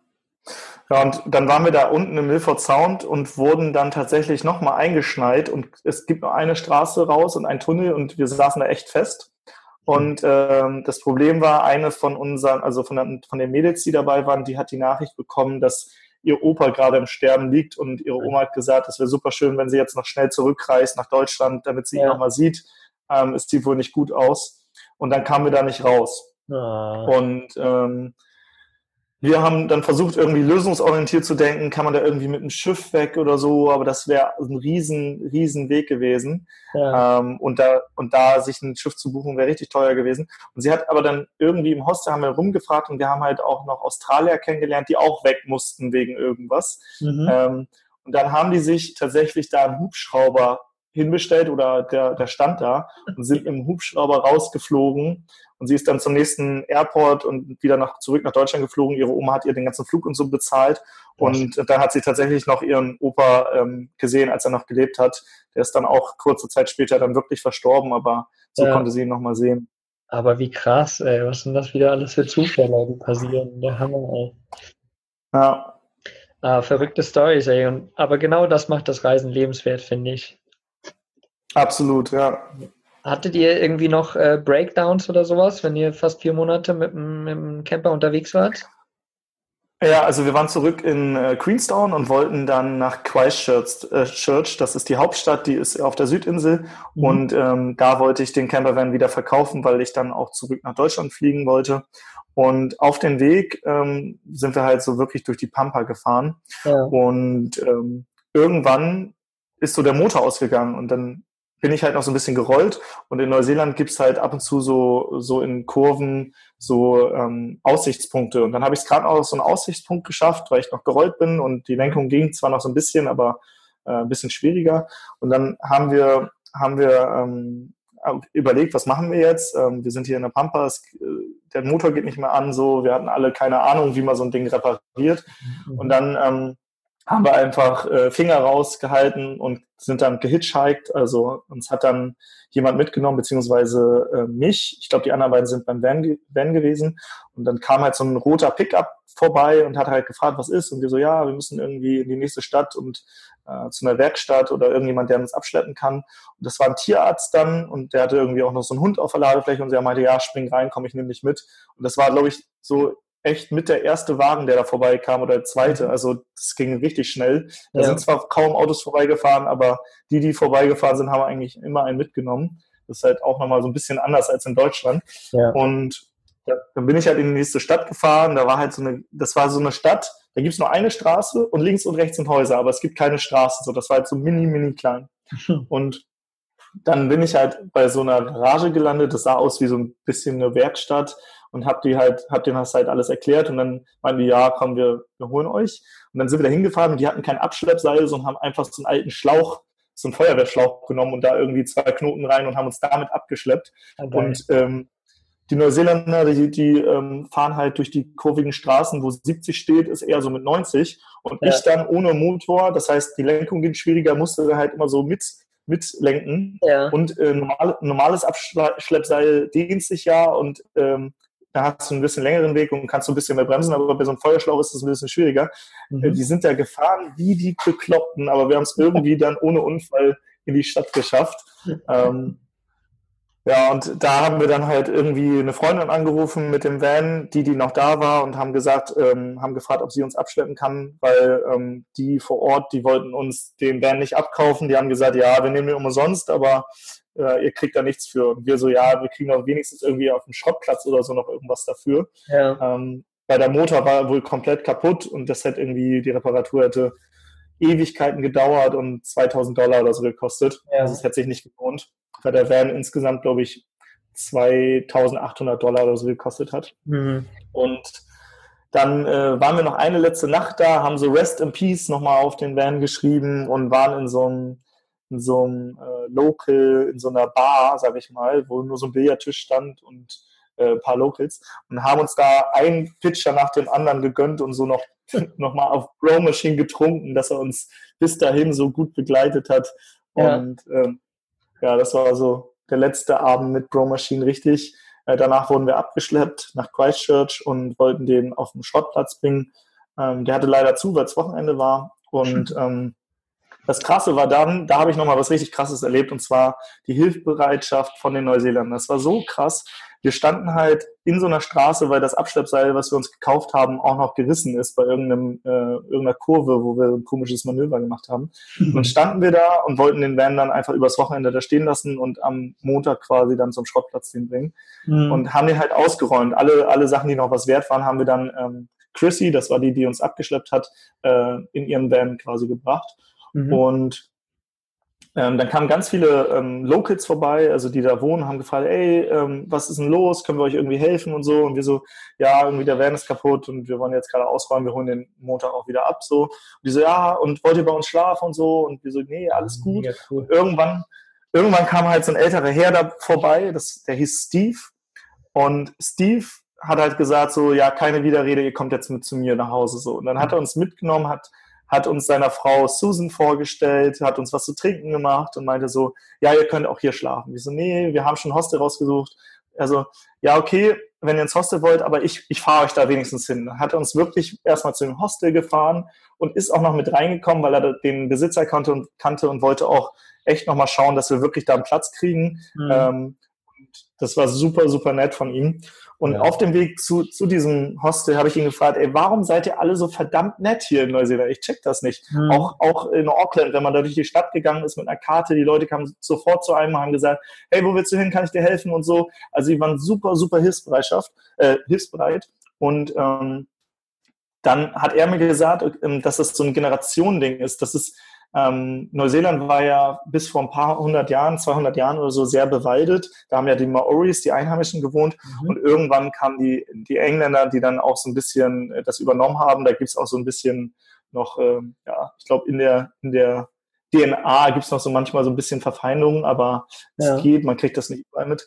Ja, und dann waren wir da unten im Milford Sound und wurden dann tatsächlich nochmal eingeschneit und es gibt nur eine Straße raus und ein Tunnel und wir saßen da echt fest. Und ähm, das Problem war, eine von unseren, also von, der, von den Mädels, die dabei waren, die hat die Nachricht bekommen, dass ihr Opa gerade im Sterben liegt und ihre Oma hat gesagt, es wäre super schön, wenn sie jetzt noch schnell zurückreist nach Deutschland, damit sie ja. ihn nochmal sieht. Ähm, es sieht wohl nicht gut aus. Und dann kamen wir da nicht raus. Ah. Und ähm, wir haben dann versucht, irgendwie lösungsorientiert zu denken, kann man da irgendwie mit einem Schiff weg oder so, aber das wäre ein riesen, riesen Weg gewesen. Ja. Ähm, und, da, und da sich ein Schiff zu buchen, wäre richtig teuer gewesen. Und sie hat aber dann irgendwie im Hostel haben wir rumgefragt und wir haben halt auch noch Australier kennengelernt, die auch weg mussten wegen irgendwas. Mhm. Ähm, und dann haben die sich tatsächlich da einen Hubschrauber hinbestellt oder der, der stand da und sind im Hubschrauber rausgeflogen und sie ist dann zum nächsten Airport und wieder nach, zurück nach Deutschland geflogen. Ihre Oma hat ihr den ganzen Flug und so bezahlt. Und dann hat sie tatsächlich noch ihren Opa ähm, gesehen, als er noch gelebt hat. Der ist dann auch kurze Zeit später dann wirklich verstorben, aber so ja. konnte sie ihn nochmal sehen. Aber wie krass, ey. Was sind das wieder alles für Zufälle, die passieren? Der Hammer, ey. Ja. Ah, verrückte Storys, ey. Und, aber genau das macht das Reisen lebenswert, finde ich. Absolut, ja. Hattet ihr irgendwie noch äh, Breakdowns oder sowas, wenn ihr fast vier Monate mit, mit dem Camper unterwegs wart? Ja, also wir waren zurück in äh, Queenstown und wollten dann nach Christchurch. Äh, Church. Das ist die Hauptstadt, die ist auf der Südinsel. Mhm. Und ähm, da wollte ich den Campervan wieder verkaufen, weil ich dann auch zurück nach Deutschland fliegen wollte. Und auf dem Weg ähm, sind wir halt so wirklich durch die Pampa gefahren. Ja. Und ähm, irgendwann ist so der Motor ausgegangen und dann bin ich halt noch so ein bisschen gerollt. Und in Neuseeland gibt's halt ab und zu so, so in Kurven so ähm, Aussichtspunkte. Und dann habe ich es gerade noch so einen Aussichtspunkt geschafft, weil ich noch gerollt bin und die Lenkung ging zwar noch so ein bisschen, aber äh, ein bisschen schwieriger. Und dann haben wir, haben wir ähm, überlegt, was machen wir jetzt? Ähm, wir sind hier in der Pampa, es, der Motor geht nicht mehr an, so, wir hatten alle keine Ahnung, wie man so ein Ding repariert. Mhm. Und dann ähm, haben wir einfach äh, Finger rausgehalten und sind dann gehitchhiked. Also uns hat dann jemand mitgenommen, beziehungsweise äh, mich. Ich glaube, die anderen beiden sind beim Van, Van gewesen. Und dann kam halt so ein roter Pickup vorbei und hat halt gefragt, was ist. Und wir so, ja, wir müssen irgendwie in die nächste Stadt und äh, zu einer Werkstatt oder irgendjemand, der uns abschleppen kann. Und das war ein Tierarzt dann und der hatte irgendwie auch noch so einen Hund auf der Ladefläche und er meinte, ja, spring rein, komm, ich nehme dich mit. Und das war, glaube ich, so echt mit der erste Wagen, der da vorbeikam oder der zweite. Mhm. Also das ging richtig schnell. Da ja. sind zwar kaum Autos vorbeigefahren, aber die, die vorbeigefahren sind, haben eigentlich immer einen mitgenommen. Das ist halt auch nochmal so ein bisschen anders als in Deutschland. Ja. Und ja, dann bin ich halt in die nächste Stadt gefahren. Da war halt so eine, das war so eine Stadt, da gibt es nur eine Straße und links und rechts sind Häuser, aber es gibt keine Straße. So, das war halt so mini, mini klein. Und dann bin ich halt bei so einer Garage gelandet. Das sah aus wie so ein bisschen eine Werkstatt und hab die halt, hab denen das halt alles erklärt und dann meinen die, ja, komm, wir, wir holen euch. Und dann sind wir da hingefahren und die hatten kein Abschleppseil, sondern haben einfach so einen alten Schlauch, so einen Feuerwehrschlauch genommen und da irgendwie zwei Knoten rein und haben uns damit abgeschleppt. Okay. Und ähm, die Neuseeländer, die, die ähm, fahren halt durch die kurvigen Straßen, wo 70 steht, ist eher so mit 90. Und ja. ich dann ohne Motor, das heißt, die Lenkung ging schwieriger, musste halt immer so mit mitlenken. Ja. Und äh, normal, normales Abschleppseil dehnt sich ja und ähm, da hast du ein bisschen längeren Weg und kannst so ein bisschen mehr bremsen, aber bei so einem Feuerschlauch ist es ein bisschen schwieriger. Mhm. Äh, die sind ja gefahren wie die Bekloppten, aber wir haben es irgendwie dann ohne Unfall in die Stadt geschafft. ähm, ja, und da haben wir dann halt irgendwie eine Freundin angerufen mit dem Van, die, die noch da war und haben gesagt, ähm, haben gefragt, ob sie uns abschleppen kann, weil ähm, die vor Ort, die wollten uns den Van nicht abkaufen. Die haben gesagt, ja, wir nehmen den umsonst, aber äh, ihr kriegt da nichts für. Und wir so, ja, wir kriegen auch wenigstens irgendwie auf dem Schrottplatz oder so noch irgendwas dafür. Ja. Ähm, weil der Motor war wohl komplett kaputt und das hätte irgendwie, die Reparatur hätte Ewigkeiten gedauert und 2000 Dollar oder so gekostet. Ja. Also es hätte sich nicht gelohnt, weil der Van insgesamt, glaube ich, 2800 Dollar oder so gekostet hat. Mhm. Und dann äh, waren wir noch eine letzte Nacht da, haben so Rest in Peace nochmal auf den Van geschrieben und waren in so einem in so einem äh, Local, in so einer Bar, sage ich mal, wo nur so ein Billardtisch stand und äh, ein paar Locals und haben uns da einen Pitcher nach dem anderen gegönnt und so noch, noch mal auf Grow Machine getrunken, dass er uns bis dahin so gut begleitet hat. Ja. Und ähm, ja, das war so der letzte Abend mit Grow Machine richtig. Äh, danach wurden wir abgeschleppt nach Christchurch und wollten den auf den Schrottplatz bringen. Ähm, der hatte leider zu, weil es Wochenende war. Und ähm, das Krasse war dann, da habe ich nochmal was richtig Krasses erlebt, und zwar die Hilfsbereitschaft von den Neuseeländern. Das war so krass. Wir standen halt in so einer Straße, weil das Abschleppseil, was wir uns gekauft haben, auch noch gerissen ist bei irgendeinem, äh, irgendeiner Kurve, wo wir ein komisches Manöver gemacht haben. Und dann standen wir da und wollten den Van dann einfach übers Wochenende da stehen lassen und am Montag quasi dann zum Schrottplatz hinbringen. Mhm. Und haben den halt ausgeräumt. Alle, alle Sachen, die noch was wert waren, haben wir dann ähm, Chrissy, das war die, die uns abgeschleppt hat, äh, in ihren Van quasi gebracht. Mhm. Und ähm, dann kamen ganz viele ähm, Locals vorbei, also die da wohnen, haben gefragt, ey, ähm, was ist denn los? Können wir euch irgendwie helfen und so? Und wir so, ja, irgendwie der Van ist kaputt und wir wollen jetzt gerade ausräumen, wir holen den Montag auch wieder ab. So. Und die so, ja, und wollt ihr bei uns schlafen und so? Und wir so, nee, alles gut. Cool. Und irgendwann, irgendwann kam halt so ein älterer Herr da vorbei, das, der hieß Steve. Und Steve hat halt gesagt, so, ja, keine Widerrede, ihr kommt jetzt mit zu mir nach Hause. So. Und dann hat er uns mitgenommen, hat hat uns seiner Frau Susan vorgestellt, hat uns was zu trinken gemacht und meinte so, ja, ihr könnt auch hier schlafen. Wir so, nee, wir haben schon ein Hostel rausgesucht. Also, ja, okay, wenn ihr ins Hostel wollt, aber ich, ich fahre euch da wenigstens hin. Hat uns wirklich erstmal zu dem Hostel gefahren und ist auch noch mit reingekommen, weil er den Besitzer kannte und, kannte und wollte auch echt nochmal schauen, dass wir wirklich da einen Platz kriegen. Mhm. Ähm, das war super, super nett von ihm. Und ja. auf dem Weg zu, zu diesem Hostel habe ich ihn gefragt, ey, warum seid ihr alle so verdammt nett hier in Neuseeland? Ich check das nicht. Mhm. Auch, auch in Auckland, wenn man da durch die Stadt gegangen ist mit einer Karte, die Leute kamen sofort zu einem und haben gesagt, hey, wo willst du hin? Kann ich dir helfen? Und so. Also die waren super, super Hilfsbereitschaft, äh, hilfsbereit. Und ähm, dann hat er mir gesagt, ähm, dass das so ein Generationending ist. Das ist ähm, Neuseeland war ja bis vor ein paar hundert Jahren, 200 Jahren oder so sehr bewaldet. Da haben ja die Maoris, die Einheimischen gewohnt. Mhm. Und irgendwann kamen die, die Engländer, die dann auch so ein bisschen äh, das übernommen haben. Da gibt's auch so ein bisschen noch, ähm, ja, ich glaube, in der, in der DNA gibt's noch so manchmal so ein bisschen Verfeindungen, aber ja. es geht, man kriegt das nicht überall mit.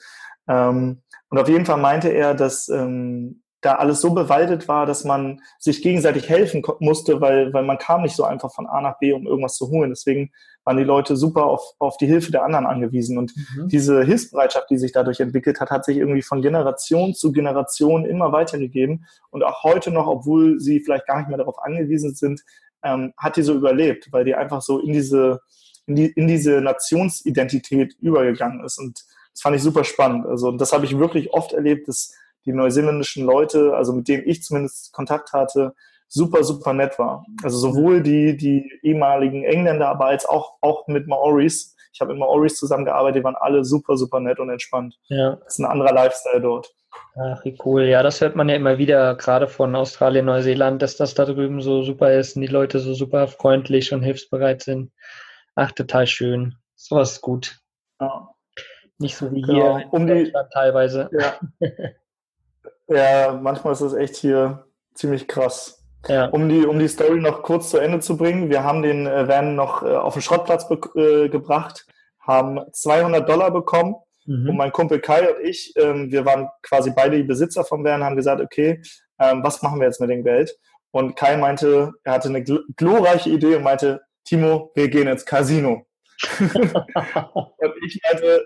Ähm, und auf jeden Fall meinte er, dass ähm, da alles so bewaldet war, dass man sich gegenseitig helfen musste, weil, weil man kam nicht so einfach von A nach B, um irgendwas zu holen. Deswegen waren die Leute super auf, auf die Hilfe der anderen angewiesen. Und mhm. diese Hilfsbereitschaft, die sich dadurch entwickelt hat, hat sich irgendwie von Generation zu Generation immer weitergegeben. Und auch heute noch, obwohl sie vielleicht gar nicht mehr darauf angewiesen sind, ähm, hat die so überlebt, weil die einfach so in diese, in, die, in diese Nationsidentität übergegangen ist. Und das fand ich super spannend. Also das habe ich wirklich oft erlebt, dass die neuseeländischen Leute, also mit denen ich zumindest Kontakt hatte, super, super nett war. Also sowohl die, die ehemaligen Engländer, aber als auch, auch mit Maoris. Ich habe mit Maoris zusammengearbeitet, die waren alle super, super nett und entspannt. Ja. Das ist ein anderer Lifestyle dort. Ach, wie cool. Ja, das hört man ja immer wieder, gerade von Australien, Neuseeland, dass das da drüben so super ist und die Leute so super freundlich und hilfsbereit sind. Ach, total schön. Sowas ist gut. Ja. Nicht so wie genau. hier um die, teilweise. Ja. ja, manchmal ist es echt hier ziemlich krass. Ja. Um, die, um die Story noch kurz zu Ende zu bringen, wir haben den äh, Van noch äh, auf den Schrottplatz äh, gebracht, haben 200 Dollar bekommen mhm. und mein Kumpel Kai und ich, ähm, wir waren quasi beide die Besitzer vom Van, haben gesagt, okay, ähm, was machen wir jetzt mit dem Geld? Und Kai meinte, er hatte eine gl glorreiche Idee und meinte, Timo, wir gehen ins Casino. und ich meinte,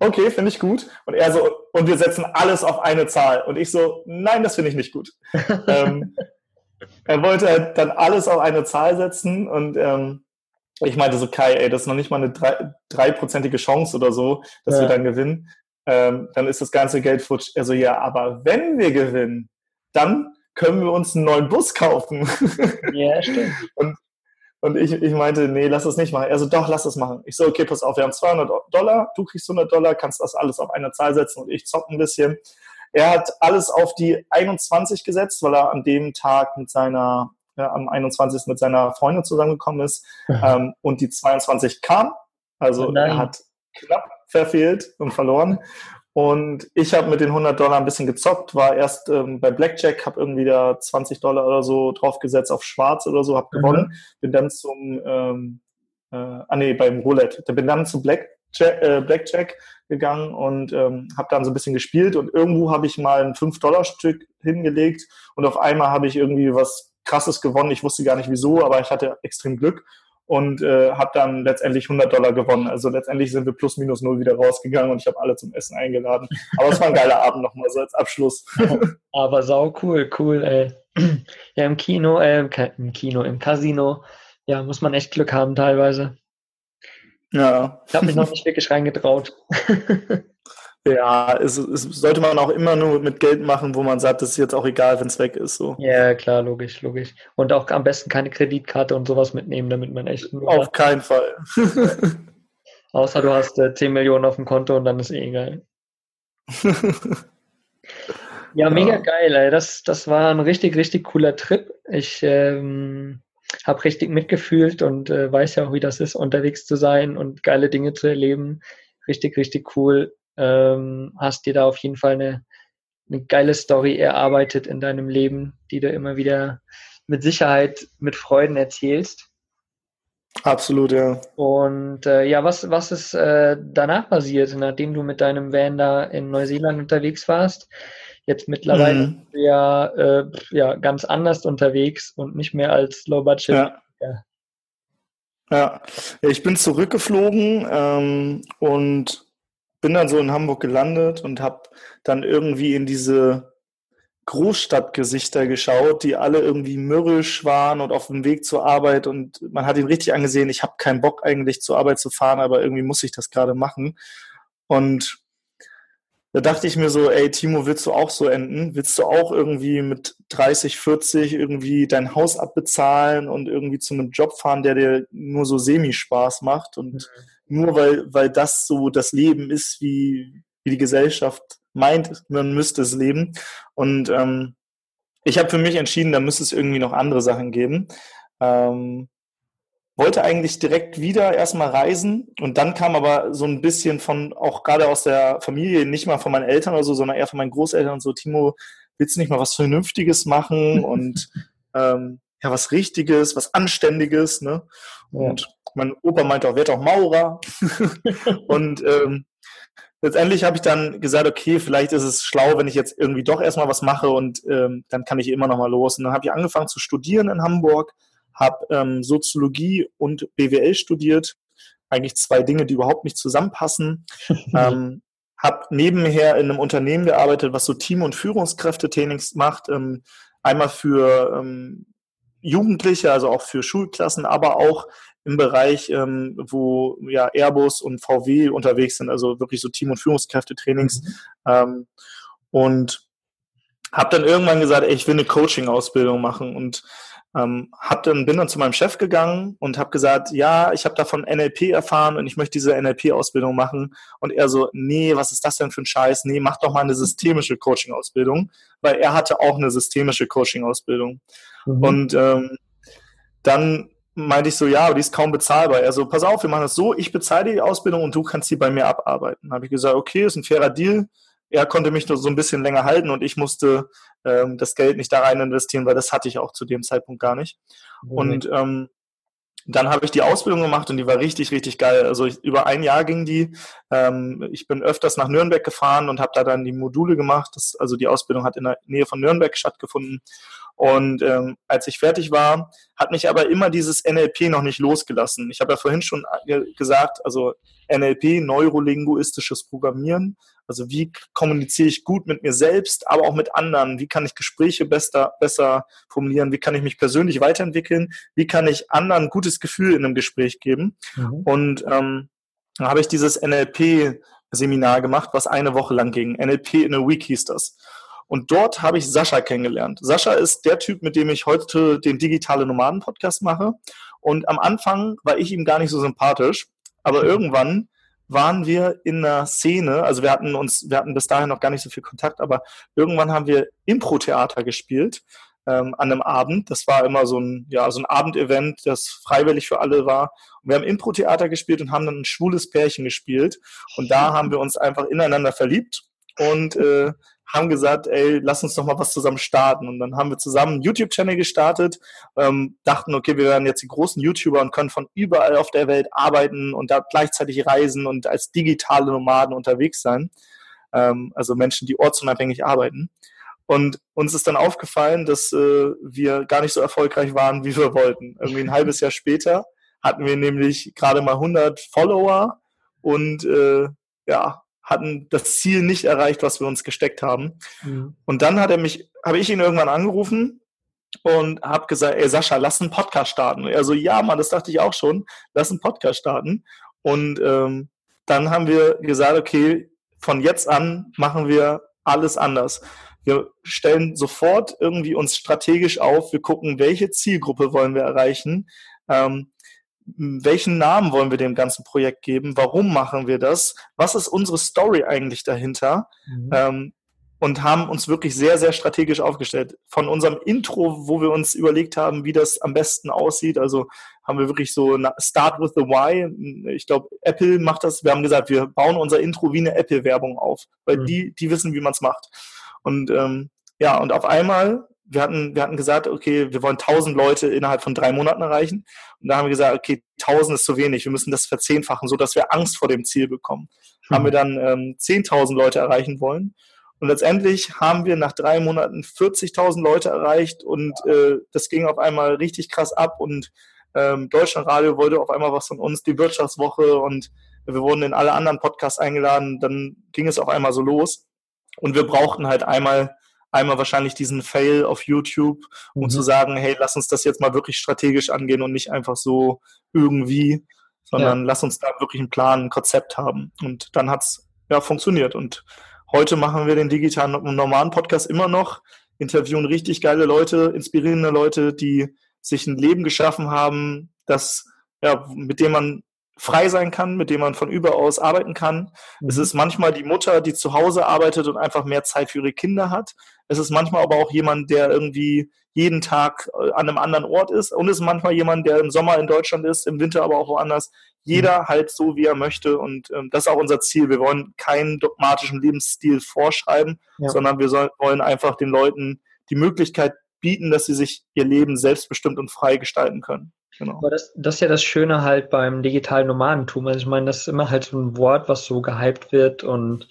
okay, finde ich gut. Und er so, und wir setzen alles auf eine Zahl. Und ich so, nein, das finde ich nicht gut. ähm, er wollte halt dann alles auf eine Zahl setzen und ähm, ich meinte so, Kai, ey, das ist noch nicht mal eine dreiprozentige Chance oder so, dass ja. wir dann gewinnen. Ähm, dann ist das ganze Geld futsch. Also ja, aber wenn wir gewinnen, dann können wir uns einen neuen Bus kaufen. Ja, stimmt. und, und ich, ich meinte, nee, lass das nicht machen. Er so, doch, lass das machen. Ich so, okay, pass auf, wir haben 200 Dollar, du kriegst 100 Dollar, kannst das alles auf eine Zahl setzen und ich zock ein bisschen. Er hat alles auf die 21 gesetzt, weil er an dem Tag mit seiner, ja, am 21. mit seiner Freundin zusammengekommen ist. ähm, und die 22 kam. Also oh er hat knapp verfehlt und verloren. Und ich habe mit den 100 Dollar ein bisschen gezockt, war erst ähm, bei Blackjack, habe irgendwie da 20 Dollar oder so draufgesetzt auf Schwarz oder so, habe mhm. gewonnen. Bin dann zum, ähm, äh, ah nee, beim Roulette. Bin dann zu Blackjack, äh, Blackjack gegangen und ähm, habe dann so ein bisschen gespielt und irgendwo habe ich mal ein 5-Dollar-Stück hingelegt und auf einmal habe ich irgendwie was krasses gewonnen. Ich wusste gar nicht wieso, aber ich hatte extrem Glück und äh, habe dann letztendlich 100 Dollar gewonnen. Also letztendlich sind wir plus minus null wieder rausgegangen und ich habe alle zum Essen eingeladen. Aber es war ein geiler Abend nochmal so als Abschluss. Aber sau cool, cool, ey. Ja, im Kino, äh, im Kino, im Casino, ja, muss man echt Glück haben teilweise. Ja. Ich habe mich noch nicht wirklich reingetraut. ja, es, es, sollte man auch immer nur mit Geld machen, wo man sagt, das ist jetzt auch egal, wenn es weg ist. So. Ja, klar, logisch, logisch. Und auch am besten keine Kreditkarte und sowas mitnehmen, damit man echt. Auf keinen Fall. Außer du hast äh, 10 Millionen auf dem Konto und dann ist eh egal. ja, mega ja. geil, ey. Das, das war ein richtig, richtig cooler Trip. Ich ähm, habe richtig mitgefühlt und äh, weiß ja auch, wie das ist, unterwegs zu sein und geile Dinge zu erleben. Richtig, richtig cool. Ähm, hast dir da auf jeden Fall eine, eine geile Story erarbeitet in deinem Leben, die du immer wieder mit Sicherheit mit Freuden erzählst. Absolut, ja. Und äh, ja, was, was ist äh, danach passiert, nachdem du mit deinem Van da in Neuseeland unterwegs warst? Jetzt mittlerweile mhm. ja, äh, ja ganz anders unterwegs und nicht mehr als Low Budget. Ja. ja. ja. ich bin zurückgeflogen ähm, und bin dann so in Hamburg gelandet und habe dann irgendwie in diese Großstadtgesichter geschaut, die alle irgendwie mürrisch waren und auf dem Weg zur Arbeit und man hat ihn richtig angesehen, ich habe keinen Bock eigentlich zur Arbeit zu fahren, aber irgendwie muss ich das gerade machen. Und da dachte ich mir so, ey, Timo, willst du auch so enden? Willst du auch irgendwie mit 30, 40 irgendwie dein Haus abbezahlen und irgendwie zu einem Job fahren, der dir nur so semi-Spaß macht und mhm. Nur weil, weil das so das Leben ist, wie, wie die Gesellschaft meint, man müsste es leben. Und ähm, ich habe für mich entschieden, da müsste es irgendwie noch andere Sachen geben. Ähm, wollte eigentlich direkt wieder erstmal reisen und dann kam aber so ein bisschen von, auch gerade aus der Familie, nicht mal von meinen Eltern oder so, sondern eher von meinen Großeltern und so, Timo, willst du nicht mal was Vernünftiges machen und ähm, ja, was Richtiges, was Anständiges, ne? Und mein Opa meinte auch, werd auch Maurer. und ähm, letztendlich habe ich dann gesagt, okay, vielleicht ist es schlau, wenn ich jetzt irgendwie doch erstmal was mache und ähm, dann kann ich immer noch mal los. Und dann habe ich angefangen zu studieren in Hamburg, habe ähm, Soziologie und BWL studiert. Eigentlich zwei Dinge, die überhaupt nicht zusammenpassen. ähm, habe nebenher in einem Unternehmen gearbeitet, was so Team- und Führungskräftetrainings macht. Ähm, einmal für ähm, Jugendliche, also auch für Schulklassen, aber auch im Bereich, ähm, wo ja Airbus und VW unterwegs sind, also wirklich so Team- und Führungskräftetrainings. Mhm. Ähm, und habe dann irgendwann gesagt, ey, ich will eine Coaching-Ausbildung machen und ähm, hab dann, bin dann zu meinem Chef gegangen und habe gesagt, ja, ich habe davon NLP erfahren und ich möchte diese NLP-Ausbildung machen. Und er so, nee, was ist das denn für ein Scheiß? Nee, mach doch mal eine systemische Coaching-Ausbildung, weil er hatte auch eine systemische Coaching-Ausbildung. Mhm. Und ähm, dann meinte ich so, ja, aber die ist kaum bezahlbar. Er so, pass auf, wir machen das so, ich bezahle die Ausbildung und du kannst sie bei mir abarbeiten. Habe ich gesagt, okay, ist ein fairer Deal er konnte mich nur so ein bisschen länger halten und ich musste ähm, das Geld nicht da rein investieren, weil das hatte ich auch zu dem Zeitpunkt gar nicht. Mhm. Und ähm, dann habe ich die Ausbildung gemacht und die war richtig, richtig geil. Also ich, über ein Jahr ging die. Ähm, ich bin öfters nach Nürnberg gefahren und habe da dann die Module gemacht. Das, also die Ausbildung hat in der Nähe von Nürnberg stattgefunden. Und ähm, als ich fertig war, hat mich aber immer dieses NLP noch nicht losgelassen. Ich habe ja vorhin schon gesagt, also NLP, neurolinguistisches Programmieren. Also wie kommuniziere ich gut mit mir selbst, aber auch mit anderen? Wie kann ich Gespräche besser, besser formulieren? Wie kann ich mich persönlich weiterentwickeln? Wie kann ich anderen ein gutes Gefühl in einem Gespräch geben? Mhm. Und ähm, da habe ich dieses NLP-Seminar gemacht, was eine Woche lang ging. NLP in a Week hieß das. Und dort habe ich Sascha kennengelernt. Sascha ist der Typ, mit dem ich heute den digitale Nomaden Podcast mache. Und am Anfang war ich ihm gar nicht so sympathisch, aber mhm. irgendwann waren wir in einer Szene, also wir hatten uns, wir hatten bis dahin noch gar nicht so viel Kontakt, aber irgendwann haben wir Impro-Theater gespielt ähm, an einem Abend. Das war immer so ein, ja, so ein Abendevent, das freiwillig für alle war. Und wir haben Impro-Theater gespielt und haben dann ein schwules Pärchen gespielt. Und da haben wir uns einfach ineinander verliebt und äh, haben gesagt, ey, lass uns doch mal was zusammen starten. Und dann haben wir zusammen einen YouTube-Channel gestartet, ähm, dachten, okay, wir werden jetzt die großen YouTuber und können von überall auf der Welt arbeiten und da gleichzeitig reisen und als digitale Nomaden unterwegs sein. Ähm, also Menschen, die ortsunabhängig arbeiten. Und uns ist dann aufgefallen, dass äh, wir gar nicht so erfolgreich waren, wie wir wollten. Irgendwie ein halbes Jahr später hatten wir nämlich gerade mal 100 Follower und äh, ja, hatten das Ziel nicht erreicht, was wir uns gesteckt haben. Mhm. Und dann hat er mich, habe ich ihn irgendwann angerufen und habe gesagt, ey Sascha, lass einen Podcast starten. Er so, ja, Mann, das dachte ich auch schon, lass einen Podcast starten. Und ähm, dann haben wir gesagt, okay, von jetzt an machen wir alles anders. Wir stellen sofort irgendwie uns strategisch auf, wir gucken, welche Zielgruppe wollen wir erreichen. Ähm, welchen Namen wollen wir dem ganzen Projekt geben? Warum machen wir das? Was ist unsere Story eigentlich dahinter? Mhm. Ähm, und haben uns wirklich sehr, sehr strategisch aufgestellt. Von unserem Intro, wo wir uns überlegt haben, wie das am besten aussieht, also haben wir wirklich so Start with the Why. Ich glaube, Apple macht das. Wir haben gesagt, wir bauen unser Intro wie eine Apple-Werbung auf, weil mhm. die, die wissen, wie man es macht. Und ähm, ja, und auf einmal wir hatten, wir hatten gesagt, okay, wir wollen 1000 Leute innerhalb von drei Monaten erreichen. Und da haben wir gesagt, okay, 1000 ist zu wenig, wir müssen das verzehnfachen, so dass wir Angst vor dem Ziel bekommen. Mhm. Haben wir dann ähm, 10.000 Leute erreichen wollen. Und letztendlich haben wir nach drei Monaten 40.000 Leute erreicht und äh, das ging auf einmal richtig krass ab und ähm, Deutschlandradio wollte auf einmal was von uns, die Wirtschaftswoche und wir wurden in alle anderen Podcasts eingeladen. Dann ging es auf einmal so los und wir brauchten halt einmal einmal wahrscheinlich diesen Fail auf YouTube, um mhm. zu sagen, hey, lass uns das jetzt mal wirklich strategisch angehen und nicht einfach so irgendwie, sondern ja. lass uns da wirklich einen Plan, ein Konzept haben. Und dann hat's ja funktioniert. Und heute machen wir den digitalen normalen Podcast immer noch, interviewen richtig geile Leute, inspirierende Leute, die sich ein Leben geschaffen haben, das ja, mit dem man frei sein kann, mit dem man von überaus arbeiten kann. Mhm. Es ist manchmal die Mutter, die zu Hause arbeitet und einfach mehr Zeit für ihre Kinder hat. Es ist manchmal aber auch jemand, der irgendwie jeden Tag äh, an einem anderen Ort ist. Und es ist manchmal jemand, der im Sommer in Deutschland ist, im Winter aber auch woanders. Jeder mhm. halt so, wie er möchte. Und ähm, das ist auch unser Ziel. Wir wollen keinen dogmatischen Lebensstil vorschreiben, ja. sondern wir soll, wollen einfach den Leuten die Möglichkeit bieten, dass sie sich ihr Leben selbstbestimmt und frei gestalten können. Genau. Aber das, das ist ja das Schöne halt beim digitalen Nomadentum. Also ich meine, das ist immer halt so ein Wort, was so gehypt wird und,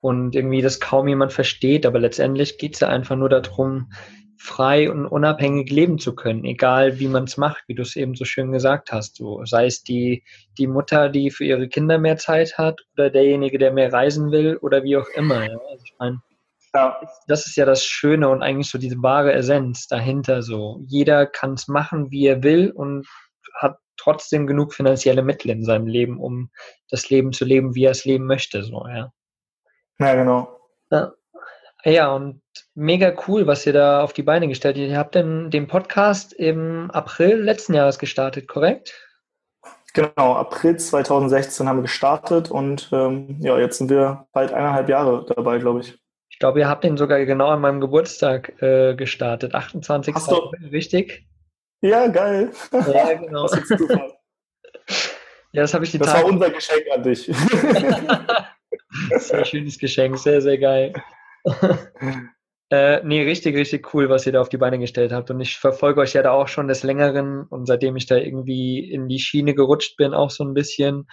und irgendwie das kaum jemand versteht. Aber letztendlich geht es ja einfach nur darum, frei und unabhängig leben zu können, egal wie man es macht, wie du es eben so schön gesagt hast. So, sei es die, die Mutter, die für ihre Kinder mehr Zeit hat oder derjenige, der mehr reisen will oder wie auch immer. Ja? Also ich meine, ja. das ist ja das Schöne und eigentlich so diese wahre Essenz dahinter. So, jeder kann es machen, wie er will und hat trotzdem genug finanzielle Mittel in seinem Leben, um das Leben zu leben, wie er es leben möchte. So, ja. Ja, genau. Ja. Ja, und mega cool, was ihr da auf die Beine gestellt habt. Ihr habt den, den Podcast im April letzten Jahres gestartet, korrekt? Genau, April 2016 haben wir gestartet und ähm, ja, jetzt sind wir bald eineinhalb Jahre dabei, glaube ich. Ich glaube, ihr habt den sogar genau an meinem Geburtstag äh, gestartet, 28. Hast du? richtig? Ja, geil. Ja, genau. Das ist ja, das habe ich die Das Tage war unser Geschenk an dich. sehr schönes Geschenk, sehr, sehr geil. äh, nee, richtig, richtig cool, was ihr da auf die Beine gestellt habt. Und ich verfolge euch ja da auch schon des Längeren und seitdem ich da irgendwie in die Schiene gerutscht bin, auch so ein bisschen.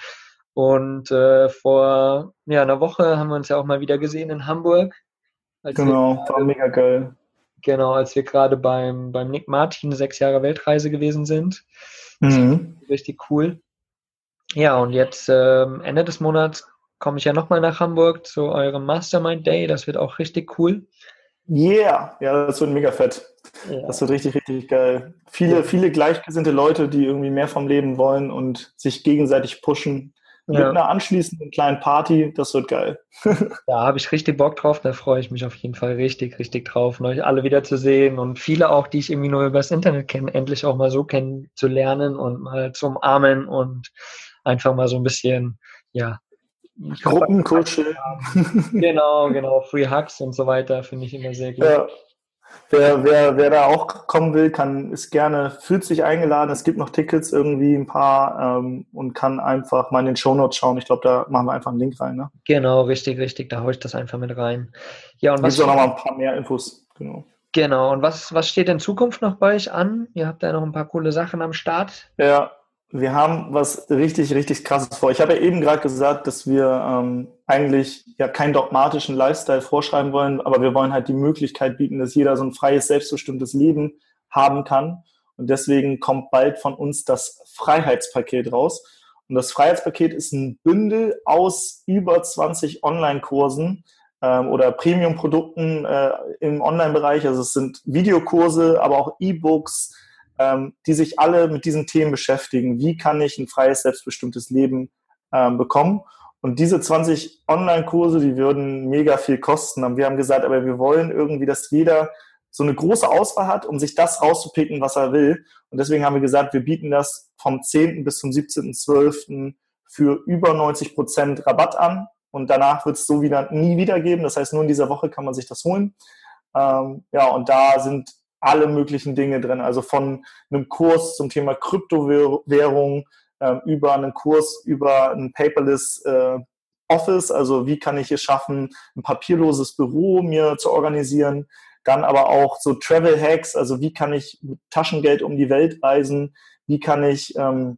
Und äh, vor ja, einer Woche haben wir uns ja auch mal wieder gesehen in Hamburg. Genau, wir, war mega geil. Genau, als wir gerade beim, beim Nick Martin sechs Jahre Weltreise gewesen sind. Mhm. Richtig cool. Ja, und jetzt äh, Ende des Monats komme ich ja nochmal nach Hamburg zu eurem Mastermind Day. Das wird auch richtig cool. Yeah, ja, das wird mega fett. Ja. Das wird richtig, richtig geil. Viele, viele gleichgesinnte Leute, die irgendwie mehr vom Leben wollen und sich gegenseitig pushen. Ja. Mit einer anschließenden kleinen Party, das wird geil. ja, habe ich richtig Bock drauf. Da freue ich mich auf jeden Fall richtig, richtig drauf, euch alle wiederzusehen und viele auch, die ich irgendwie nur übers Internet kenne, endlich auch mal so kennenzulernen und mal zu umarmen und einfach mal so ein bisschen, ja, Gruppenkuschel. Genau, genau. Free Hugs und so weiter finde ich immer sehr gut. Ja. Wer, wer, wer da auch kommen will, kann, ist gerne, fühlt sich eingeladen. Es gibt noch Tickets irgendwie ein paar ähm, und kann einfach mal in den Show Notes schauen. Ich glaube, da machen wir einfach einen Link rein. Ne? Genau, richtig, richtig. Da haue ich das einfach mit rein. Ja, und was. Gibt noch mal ein paar mehr Infos. Genau. Genau. Und was, was steht in Zukunft noch bei euch an? Ihr habt ja noch ein paar coole Sachen am Start. Ja, wir haben was richtig, richtig krasses vor. Ich habe ja eben gerade gesagt, dass wir ähm, eigentlich ja keinen dogmatischen Lifestyle vorschreiben wollen, aber wir wollen halt die Möglichkeit bieten, dass jeder so ein freies, selbstbestimmtes Leben haben kann. Und deswegen kommt bald von uns das Freiheitspaket raus. Und das Freiheitspaket ist ein Bündel aus über 20 Online-Kursen ähm, oder Premium-Produkten äh, im Online-Bereich. Also es sind Videokurse, aber auch E-Books, ähm, die sich alle mit diesen Themen beschäftigen. Wie kann ich ein freies, selbstbestimmtes Leben ähm, bekommen? Und diese 20 Online-Kurse, die würden mega viel kosten. Und wir haben gesagt, aber wir wollen irgendwie, dass jeder so eine große Auswahl hat, um sich das rauszupicken, was er will. Und deswegen haben wir gesagt, wir bieten das vom 10. bis zum 17.12. für über 90 Prozent Rabatt an. Und danach wird es so wieder nie wieder geben. Das heißt, nur in dieser Woche kann man sich das holen. Ähm, ja, und da sind alle möglichen Dinge drin. Also von einem Kurs zum Thema Kryptowährung äh, über einen Kurs über ein paperless äh, Office, also wie kann ich es schaffen, ein papierloses Büro mir zu organisieren. Dann aber auch so Travel Hacks, also wie kann ich mit Taschengeld um die Welt reisen, wie kann ich ähm,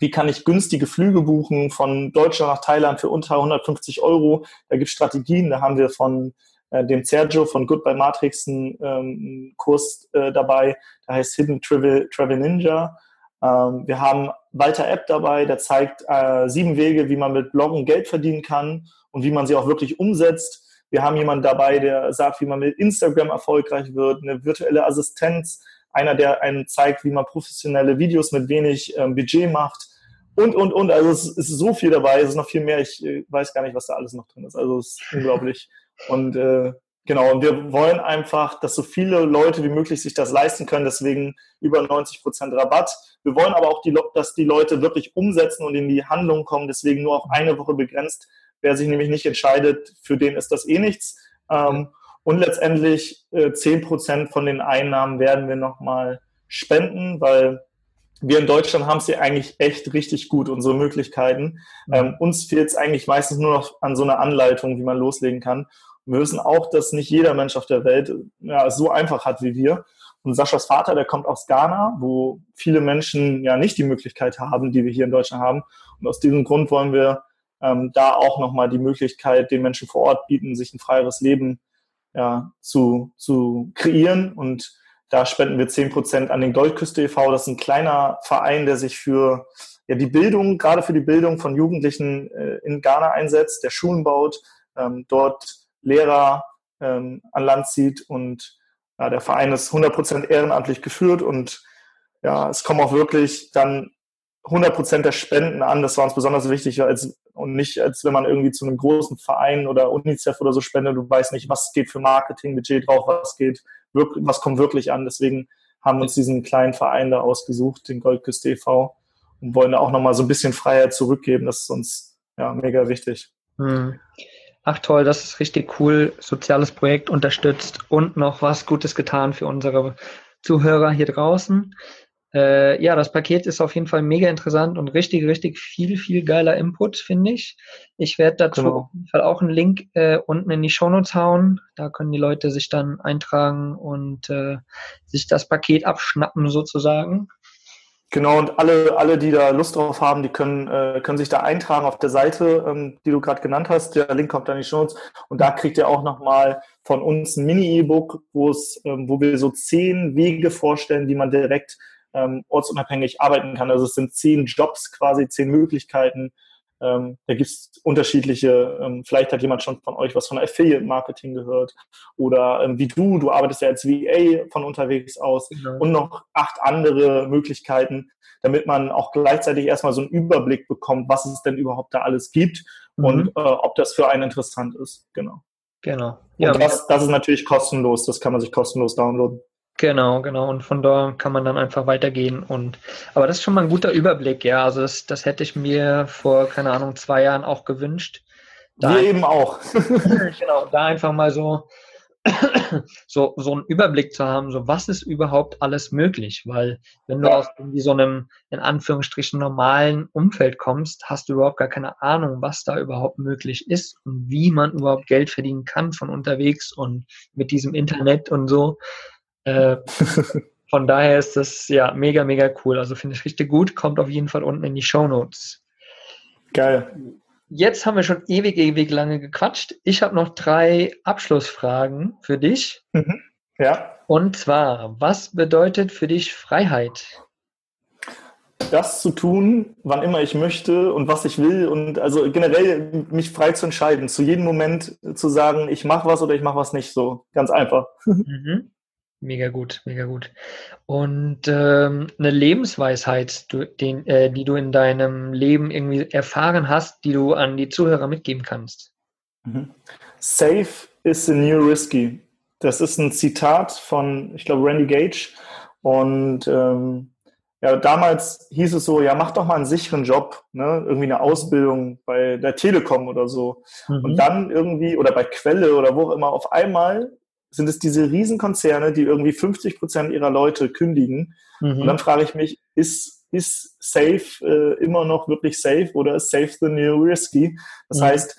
wie kann ich günstige Flüge buchen von Deutschland nach Thailand für unter 150 Euro. Da gibt es Strategien, da haben wir von äh, dem Sergio von Goodbye Matrix einen ähm, Kurs äh, dabei, der heißt Hidden Travel, Travel Ninja. Ähm, wir haben Walter App dabei, der zeigt äh, sieben Wege, wie man mit Bloggen Geld verdienen kann und wie man sie auch wirklich umsetzt. Wir haben jemanden dabei, der sagt, wie man mit Instagram erfolgreich wird, eine virtuelle Assistenz, einer, der einen zeigt, wie man professionelle Videos mit wenig ähm, Budget macht und, und, und. Also es ist so viel dabei, es ist noch viel mehr. Ich äh, weiß gar nicht, was da alles noch drin ist. Also es ist unglaublich. Und äh, genau, und wir wollen einfach, dass so viele Leute wie möglich sich das leisten können, deswegen über 90 Prozent Rabatt. Wir wollen aber auch, die, dass die Leute wirklich umsetzen und in die Handlung kommen, deswegen nur auf eine Woche begrenzt. Wer sich nämlich nicht entscheidet, für den ist das eh nichts. Ähm, und letztendlich äh, 10 Prozent von den Einnahmen werden wir nochmal spenden, weil wir in Deutschland haben es ja eigentlich echt richtig gut, unsere Möglichkeiten. Ähm, uns fehlt es eigentlich meistens nur noch an so einer Anleitung, wie man loslegen kann. Wir wissen auch, dass nicht jeder Mensch auf der Welt ja, so einfach hat wie wir. Und Saschas Vater, der kommt aus Ghana, wo viele Menschen ja nicht die Möglichkeit haben, die wir hier in Deutschland haben. Und aus diesem Grund wollen wir ähm, da auch nochmal die Möglichkeit den Menschen vor Ort bieten, sich ein freieres Leben ja, zu, zu kreieren. Und da spenden wir zehn Prozent an den Goldküste e.V. Das ist ein kleiner Verein, der sich für ja, die Bildung, gerade für die Bildung von Jugendlichen äh, in Ghana einsetzt, der Schulen baut, ähm, dort Lehrer ähm, an Land zieht und ja, der Verein ist 100% ehrenamtlich geführt und ja, es kommen auch wirklich dann 100% der Spenden an. Das war uns besonders wichtig als, und nicht, als wenn man irgendwie zu einem großen Verein oder UNICEF oder so spendet. Du weißt nicht, was geht für Marketingbudget drauf, was geht, was kommt wirklich an. Deswegen haben wir uns diesen kleinen Verein da ausgesucht, den Goldküste e.V. und wollen da auch nochmal so ein bisschen Freiheit zurückgeben. Das ist uns ja mega wichtig. Hm ach toll, das ist richtig cool, soziales Projekt unterstützt und noch was Gutes getan für unsere Zuhörer hier draußen. Äh, ja, das Paket ist auf jeden Fall mega interessant und richtig, richtig viel, viel geiler Input, finde ich. Ich werde dazu genau. auf jeden Fall auch einen Link äh, unten in die Shownotes hauen. Da können die Leute sich dann eintragen und äh, sich das Paket abschnappen sozusagen. Genau, und alle, alle, die da Lust drauf haben, die können, äh, können sich da eintragen auf der Seite, ähm, die du gerade genannt hast. Der Link kommt dann in die Show Und da kriegt ihr auch nochmal von uns ein Mini-E-Book, wo es, ähm, wo wir so zehn Wege vorstellen, wie man direkt ähm, ortsunabhängig arbeiten kann. Also es sind zehn Jobs quasi, zehn Möglichkeiten, ähm, da gibt es unterschiedliche, ähm, vielleicht hat jemand schon von euch was von Affiliate Marketing gehört oder ähm, wie du, du arbeitest ja als VA von unterwegs aus genau. und noch acht andere Möglichkeiten, damit man auch gleichzeitig erstmal so einen Überblick bekommt, was es denn überhaupt da alles gibt mhm. und äh, ob das für einen interessant ist. Genau. Genau. Ja, und das, das ist natürlich kostenlos, das kann man sich kostenlos downloaden. Genau, genau. Und von da kann man dann einfach weitergehen. Und aber das ist schon mal ein guter Überblick, ja. Also das, das hätte ich mir vor, keine Ahnung, zwei Jahren auch gewünscht. Da Wir eben auch. genau, da einfach mal so, so, so einen Überblick zu haben, so was ist überhaupt alles möglich. Weil wenn du ja. aus irgendwie so einem, in Anführungsstrichen, normalen Umfeld kommst, hast du überhaupt gar keine Ahnung, was da überhaupt möglich ist und wie man überhaupt Geld verdienen kann von unterwegs und mit diesem Internet und so. Äh, von daher ist das ja mega, mega cool. Also finde ich richtig gut. Kommt auf jeden Fall unten in die Show Notes. Geil. Jetzt haben wir schon ewig, ewig lange gequatscht. Ich habe noch drei Abschlussfragen für dich. Mhm. Ja. Und zwar, was bedeutet für dich Freiheit? Das zu tun, wann immer ich möchte und was ich will und also generell mich frei zu entscheiden, zu jedem Moment zu sagen, ich mache was oder ich mache was nicht, so ganz einfach. Mhm. Mega gut, mega gut. Und ähm, eine Lebensweisheit, du, den, äh, die du in deinem Leben irgendwie erfahren hast, die du an die Zuhörer mitgeben kannst. Mhm. Safe is the new risky. Das ist ein Zitat von, ich glaube, Randy Gage. Und ähm, ja, damals hieß es so, ja, mach doch mal einen sicheren Job, ne? irgendwie eine Ausbildung bei der Telekom oder so. Mhm. Und dann irgendwie, oder bei Quelle oder wo auch immer, auf einmal sind es diese Riesenkonzerne, die irgendwie 50 Prozent ihrer Leute kündigen. Mhm. Und dann frage ich mich, ist, ist Safe äh, immer noch wirklich safe oder ist Safe the new risky? Das mhm. heißt,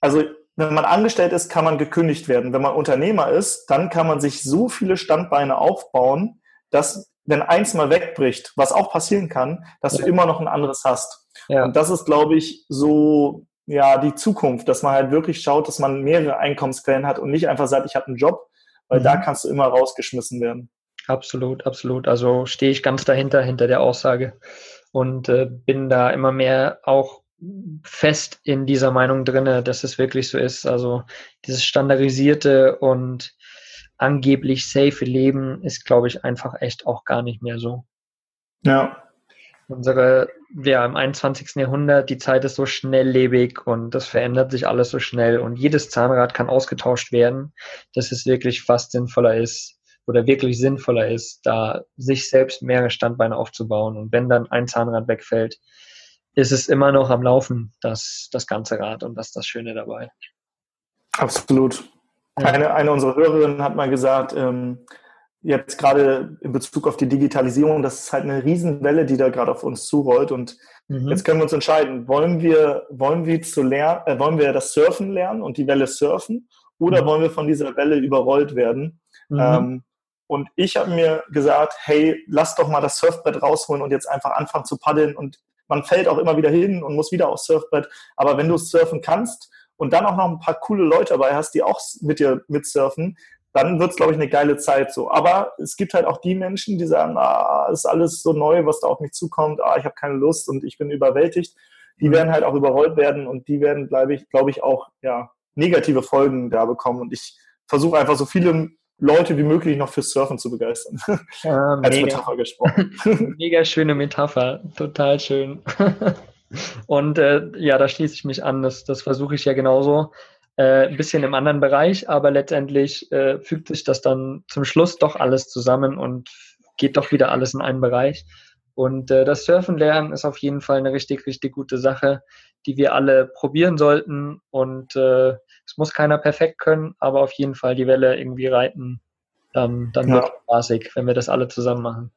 also wenn man angestellt ist, kann man gekündigt werden. Wenn man Unternehmer ist, dann kann man sich so viele Standbeine aufbauen, dass wenn eins mal wegbricht, was auch passieren kann, dass ja. du immer noch ein anderes hast. Ja. Und das ist, glaube ich, so ja die Zukunft, dass man halt wirklich schaut, dass man mehrere Einkommensquellen hat und nicht einfach sagt, ich habe einen Job, weil mhm. da kannst du immer rausgeschmissen werden. Absolut, absolut. Also stehe ich ganz dahinter, hinter der Aussage und äh, bin da immer mehr auch fest in dieser Meinung drinne, dass es wirklich so ist. Also dieses standardisierte und angeblich safe Leben ist, glaube ich, einfach echt auch gar nicht mehr so. Ja, unsere, ja, im 21. Jahrhundert, die Zeit ist so schnelllebig und das verändert sich alles so schnell und jedes Zahnrad kann ausgetauscht werden, dass es wirklich fast sinnvoller ist oder wirklich sinnvoller ist, da sich selbst mehrere Standbeine aufzubauen und wenn dann ein Zahnrad wegfällt, ist es immer noch am Laufen, das, das ganze Rad und das ist das Schöne dabei. Absolut. Ja. Eine, eine unserer Hörerinnen hat mal gesagt, ähm, jetzt gerade in Bezug auf die Digitalisierung, das ist halt eine Riesenwelle, die da gerade auf uns zurollt. Und mhm. jetzt können wir uns entscheiden, wollen wir, wollen wir zu lernen, äh, wollen wir das Surfen lernen und die Welle surfen oder mhm. wollen wir von dieser Welle überrollt werden? Mhm. Ähm, Und ich habe mir gesagt, hey, lass doch mal das Surfbrett rausholen und jetzt einfach anfangen zu paddeln. Und man fällt auch immer wieder hin und muss wieder aufs Surfbrett. Aber wenn du surfen kannst und dann auch noch ein paar coole Leute dabei hast, die auch mit dir mitsurfen, dann wird es, glaube ich, eine geile Zeit so. Aber es gibt halt auch die Menschen, die sagen, ah, ist alles so neu, was da auf mich zukommt, ah, ich habe keine Lust und ich bin überwältigt. Die werden halt auch überrollt werden und die werden, glaube ich, glaube ich, auch ja, negative Folgen da bekommen. Und ich versuche einfach so viele Leute wie möglich noch fürs Surfen zu begeistern. Ja, Als mega. Metapher gesprochen. mega schöne Metapher, total schön. Und äh, ja, da schließe ich mich an. Das, das versuche ich ja genauso. Äh, ein bisschen im anderen Bereich, aber letztendlich äh, fügt sich das dann zum Schluss doch alles zusammen und geht doch wieder alles in einen Bereich. Und äh, das Surfen lernen ist auf jeden Fall eine richtig, richtig gute Sache, die wir alle probieren sollten. Und äh, es muss keiner perfekt können, aber auf jeden Fall die Welle irgendwie reiten. Dann, dann ja. wird es spaßig, wenn wir das alle zusammen machen.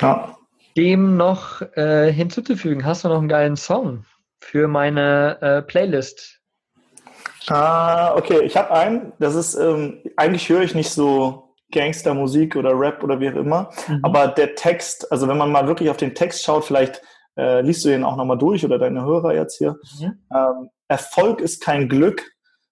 Ja. Dem noch äh, hinzuzufügen, hast du noch einen geilen Song für meine äh, Playlist? Ah, okay, ich habe einen. Das ist, ähm, eigentlich höre ich nicht so Gangstermusik oder Rap oder wie auch immer. Mhm. Aber der Text, also wenn man mal wirklich auf den Text schaut, vielleicht äh, liest du den auch nochmal durch oder deine Hörer jetzt hier. Mhm. Ähm, Erfolg ist kein Glück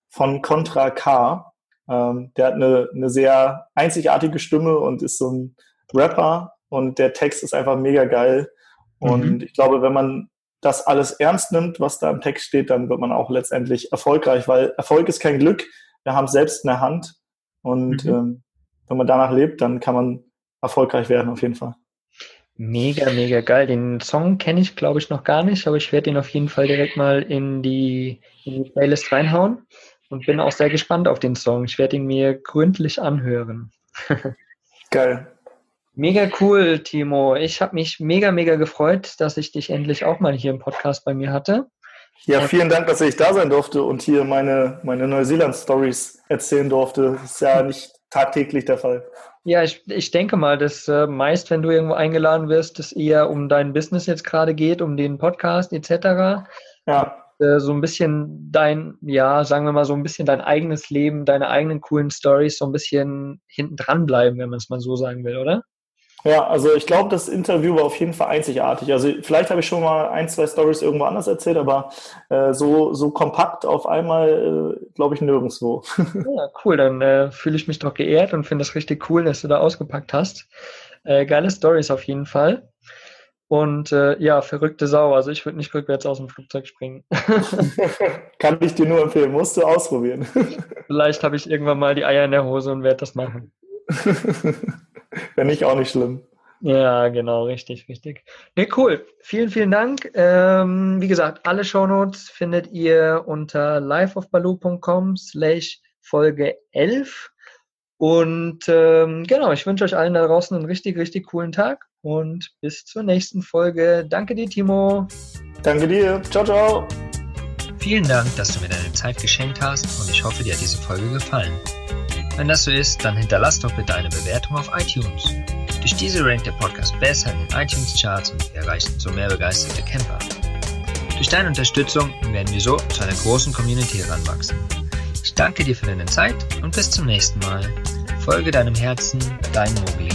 von Contra K. Ähm, der hat eine, eine sehr einzigartige Stimme und ist so ein Rapper und der Text ist einfach mega geil. Und mhm. ich glaube, wenn man das alles ernst nimmt, was da im Text steht, dann wird man auch letztendlich erfolgreich, weil Erfolg ist kein Glück. Wir haben es selbst in der Hand. Und mhm. ähm, wenn man danach lebt, dann kann man erfolgreich werden, auf jeden Fall. Mega, mega geil. Den Song kenne ich, glaube ich, noch gar nicht, aber ich werde ihn auf jeden Fall direkt mal in die, in die Playlist reinhauen und bin auch sehr gespannt auf den Song. Ich werde ihn mir gründlich anhören. geil. Mega cool, Timo. Ich habe mich mega, mega gefreut, dass ich dich endlich auch mal hier im Podcast bei mir hatte. Ja, vielen Dank, dass ich da sein durfte und hier meine, meine Neuseeland-Stories erzählen durfte. Das ist ja nicht tagtäglich der Fall. Ja, ich, ich denke mal, dass äh, meist, wenn du irgendwo eingeladen wirst, es eher um dein Business jetzt gerade geht, um den Podcast etc. Ja. Äh, so ein bisschen dein, ja, sagen wir mal, so ein bisschen dein eigenes Leben, deine eigenen coolen Stories so ein bisschen hinten dran bleiben, wenn man es mal so sagen will, oder? Ja, also ich glaube, das Interview war auf jeden Fall einzigartig. Also vielleicht habe ich schon mal ein, zwei Stories irgendwo anders erzählt, aber äh, so, so kompakt auf einmal, äh, glaube ich, nirgendwo. Ja, cool. Dann äh, fühle ich mich doch geehrt und finde es richtig cool, dass du da ausgepackt hast. Äh, geile Stories auf jeden Fall. Und äh, ja, verrückte Sau. Also ich würde nicht rückwärts aus dem Flugzeug springen. Kann ich dir nur empfehlen. Musst du ausprobieren. Vielleicht habe ich irgendwann mal die Eier in der Hose und werde das machen. Wenn nicht, auch nicht schlimm. Ja, genau, richtig, richtig. Nee, cool. Vielen, vielen Dank. Ähm, wie gesagt, alle Shownotes findet ihr unter liveofbaloo.com slash Folge 11. Und ähm, genau, ich wünsche euch allen da draußen einen richtig, richtig coolen Tag und bis zur nächsten Folge. Danke dir, Timo. Danke dir. Ciao, ciao. Vielen Dank, dass du mir deine Zeit geschenkt hast und ich hoffe, dir hat diese Folge gefallen. Wenn das so ist, dann hinterlass doch bitte eine Bewertung auf iTunes. Durch diese rankt der Podcast besser in den iTunes-Charts und wir erreichen so mehr begeisterte Camper. Durch deine Unterstützung werden wir so zu einer großen Community heranwachsen. Ich danke dir für deine Zeit und bis zum nächsten Mal. Folge deinem Herzen, dein Mogli.